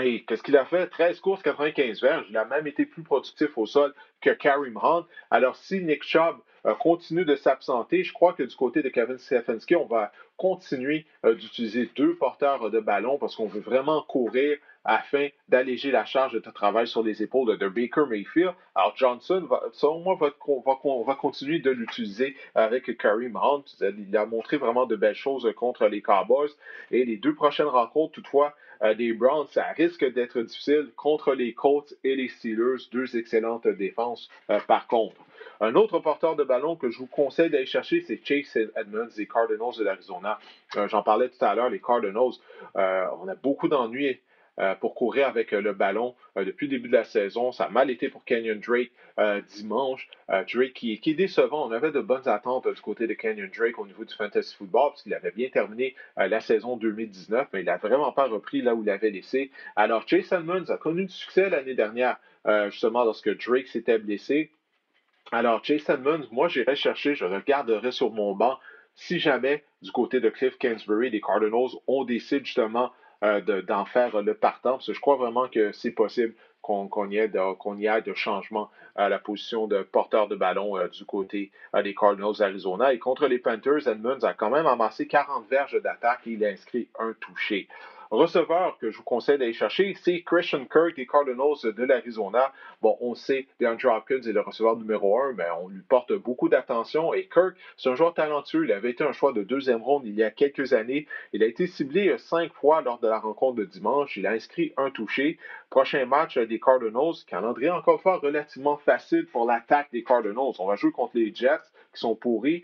Et qu'est-ce qu'il a fait? 13 courses, 95 verges. Il a même été plus productif au sol que Karim Hunt. Alors, si Nick Chubb euh, continue de s'absenter, je crois que du côté de Kevin Stefanski, on va continuer euh, d'utiliser deux porteurs de ballon parce qu'on veut vraiment courir afin d'alléger la charge de travail sur les épaules de Baker Mayfield. Alors, Johnson, va, selon moi, va, va, continuer de l'utiliser avec Karim Hunt. Il a montré vraiment de belles choses contre les Cowboys. Et les deux prochaines rencontres, toutefois, des Browns, ça risque d'être difficile contre les Colts et les Steelers, deux excellentes défenses euh, par contre. Un autre porteur de ballon que je vous conseille d'aller chercher, c'est Chase Edmonds des Cardinals de l'Arizona. Euh, j'en parlais tout à l'heure, les Cardinals, on a beaucoup d'ennuis euh, pour courir avec euh, le ballon euh, depuis le début de la saison. Ça a mal été pour Kenyon Drake dimanche. Drake qui, est décevant. On avait de bonnes attentes du côté de Kenyon Drake au niveau du fantasy football parce avait bien terminé la saison 2019, mais il n'a vraiment pas repris là où il avait laissé. Alors, Jason Munns a connu du succès l'année dernière, justement lorsque Drake s'était blessé. Alors, Jason Munns, moi, j'irai chercher, je regarderai sur mon banc si jamais, du côté de Cliff Kingsbury, les Cardinals, on décide justement euh, d'en faire le partant, parce que je crois vraiment que c'est possible qu'on y, ait de, changement à la position de porteur de ballon euh, du côté euh, des Cardinals d'Arizona. Et contre les Panthers, Edmonds a quand même amassé 40 verges d'attaque. Et il inscrit un touché receveur que je vous conseille d'aller chercher, c'est Christian Kirk des Cardinals de l'Arizona. Bon, on sait, DeAndre Hopkins est le receveur numéro un, mais on lui porte beaucoup d'attention. Et Kirk, c'est un joueur talentueux. Il avait été un choix de deuxième ronde il y a quelques années. Il a été ciblé cinq fois lors de la rencontre de dimanche. Il a inscrit un touché. Prochain match des Cardinals, calendrier encore fois relativement facile pour l'attaque des Cardinals. On va jouer contre les Jets qui sont pourris.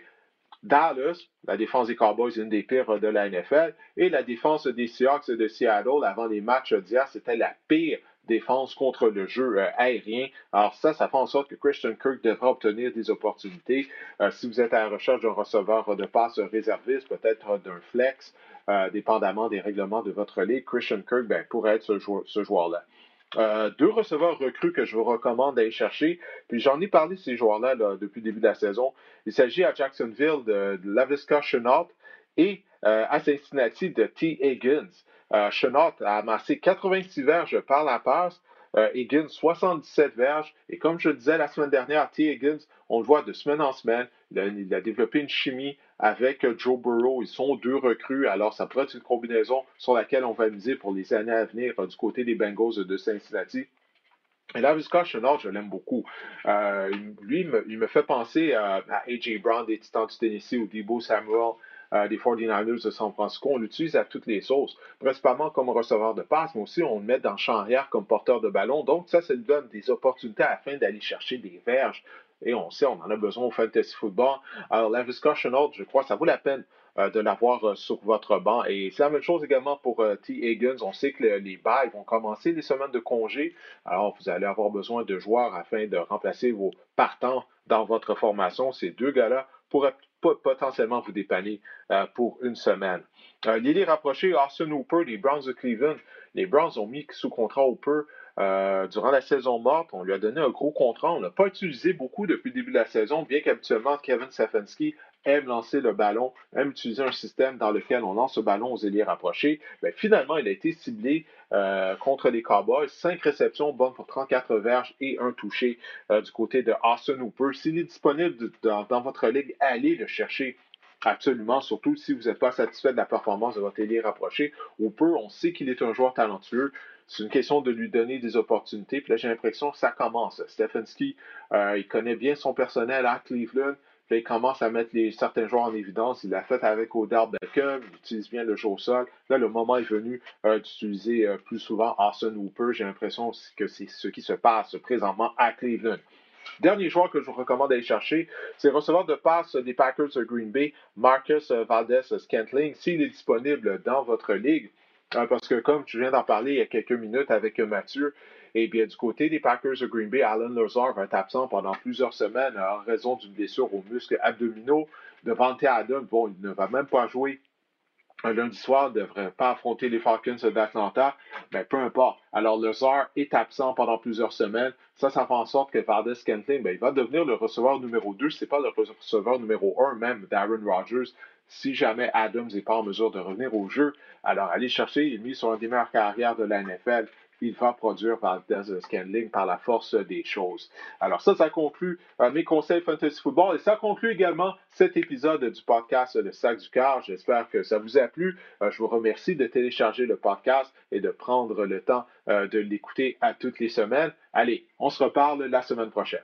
Dallas, la défense des Cowboys est une des pires de la NFL, et la défense des Seahawks de Seattle avant les matchs d'hier, c'était la pire défense contre le jeu euh, aérien. Alors ça, ça fait en sorte que Christian Kirk devra obtenir des opportunités. Euh, si vous êtes à la recherche d'un receveur de passe réserviste, peut-être d'un flex, euh, dépendamment des règlements de votre ligue, Christian Kirk ben, pourrait être ce joueur-là. Euh, deux receveurs recrues que je vous recommande d'aller chercher. Puis j'en ai parlé de ces joueurs-là depuis le début de la saison. Il s'agit à Jacksonville de, Lavisca Chenault et euh, à Cincinnati de T. Higgins. Euh, a amassé 86 verges par la passe. Higgins, 77 verges. Et comme je le disais la semaine dernière, T. Higgins, on le voit de semaine en semaine. il a développé une chimie avec Joe Burrow. Ils sont deux recrues, alors ça pourrait être une combinaison sur laquelle on va miser pour les années à venir euh, du côté des Bengals de Cincinnati. Et là, Scott Chenard, je l'aime beaucoup. Euh, lui, il me, fait penser à, A.J. Brown des Titans du Tennessee ou Debo Samuel euh, des 49ers de San Francisco. On l'utilise à toutes les sauces, principalement comme receveur de passe, mais aussi on le met dans le champ arrière comme porteur de ballon. Donc, ça, ça lui donne des opportunités afin d'aller chercher des verges et on sait, on en a besoin au fantasy football. Alors, la Chenault, je crois, ça vaut la peine euh, de l'avoir euh, sur votre banc. Et c'est la même chose également pour euh, T. Higgins. On sait que les bails vont commencer les semaines de congé. Alors, vous allez avoir besoin de joueurs afin de remplacer vos partants dans votre formation. Ces deux gars-là pourraient potentiellement vous dépanner pour une semaine. L'idée rapprochée, Austin Hooper des Browns de Cleveland. Les Browns ont mis sous contrat Hooper euh, durant la saison morte, on lui a donné un gros contrat. On n'a pas utilisé beaucoup depuis le début de la saison, bien qu'habituellement, Kevin Stefanski aime lancer le ballon, aime utiliser un système dans lequel on lance le ballon aux ailiers rapprochés. Ben, finalement, il a été ciblé euh, contre les Cowboys. Cinq réceptions, bonnes pour 34 verges et un touché euh, du côté de Austin Hooper. S'il est disponible dans, votre ligue, allez le chercher. Absolument, surtout si vous n'êtes pas satisfait de la performance de votre ailier rapproché. Hooper, on sait qu'il est un joueur talentueux. C'est une question de lui donner des opportunités. Puis là, j'ai l'impression que ça commence. Stefanski, euh, il connaît bien son personnel à Cleveland. Puis il commence à mettre certains joueurs en évidence. Il l'a fait avec Odell Beckham. Il utilise bien le jeu au sol. Là, le moment est venu euh, d'utiliser euh, plus souvent Austin Hooper. J'ai l'impression que c'est ce qui se passe présentement à Cleveland. Dernier joueur que je vous recommande d'aller chercher, c'est le receveur de passe des Packers de Green Bay, Marcus Valdez Scantling. S'il est disponible dans votre ligue, parce que comme tu viens d'en parler il y a quelques minutes avec Mathieu, eh bien, du côté des Packers de Green Bay, Alan Lazar va être absent pendant plusieurs semaines en raison d'une blessure aux muscles abdominaux. Devante Adam, bon, il ne va même pas jouer un lundi soir, ne devrait pas affronter les Falcons d'Atlanta, mais peu importe. Alors, Lazar est absent pendant plusieurs semaines. Ça, ça fait en sorte que Valdez Scantling, ben, il va devenir le receveur numéro 2. Ce n'est pas le receveur numéro 1, même d'Aaron Rodgers. Si jamais Adams n'est pas en mesure de revenir au jeu, alors allez chercher, mis sur un des meilleures carrières de la NFL il va produire par Scanling par la force des choses. Alors ça, ça conclut euh, mes conseils Fantasy Football et ça conclut également cet épisode du podcast Le Sac du Car. J'espère que ça vous a plu. Euh, je vous remercie de télécharger le podcast et de prendre le temps euh, de l'écouter à toutes les semaines. Allez, on se reparle la semaine prochaine.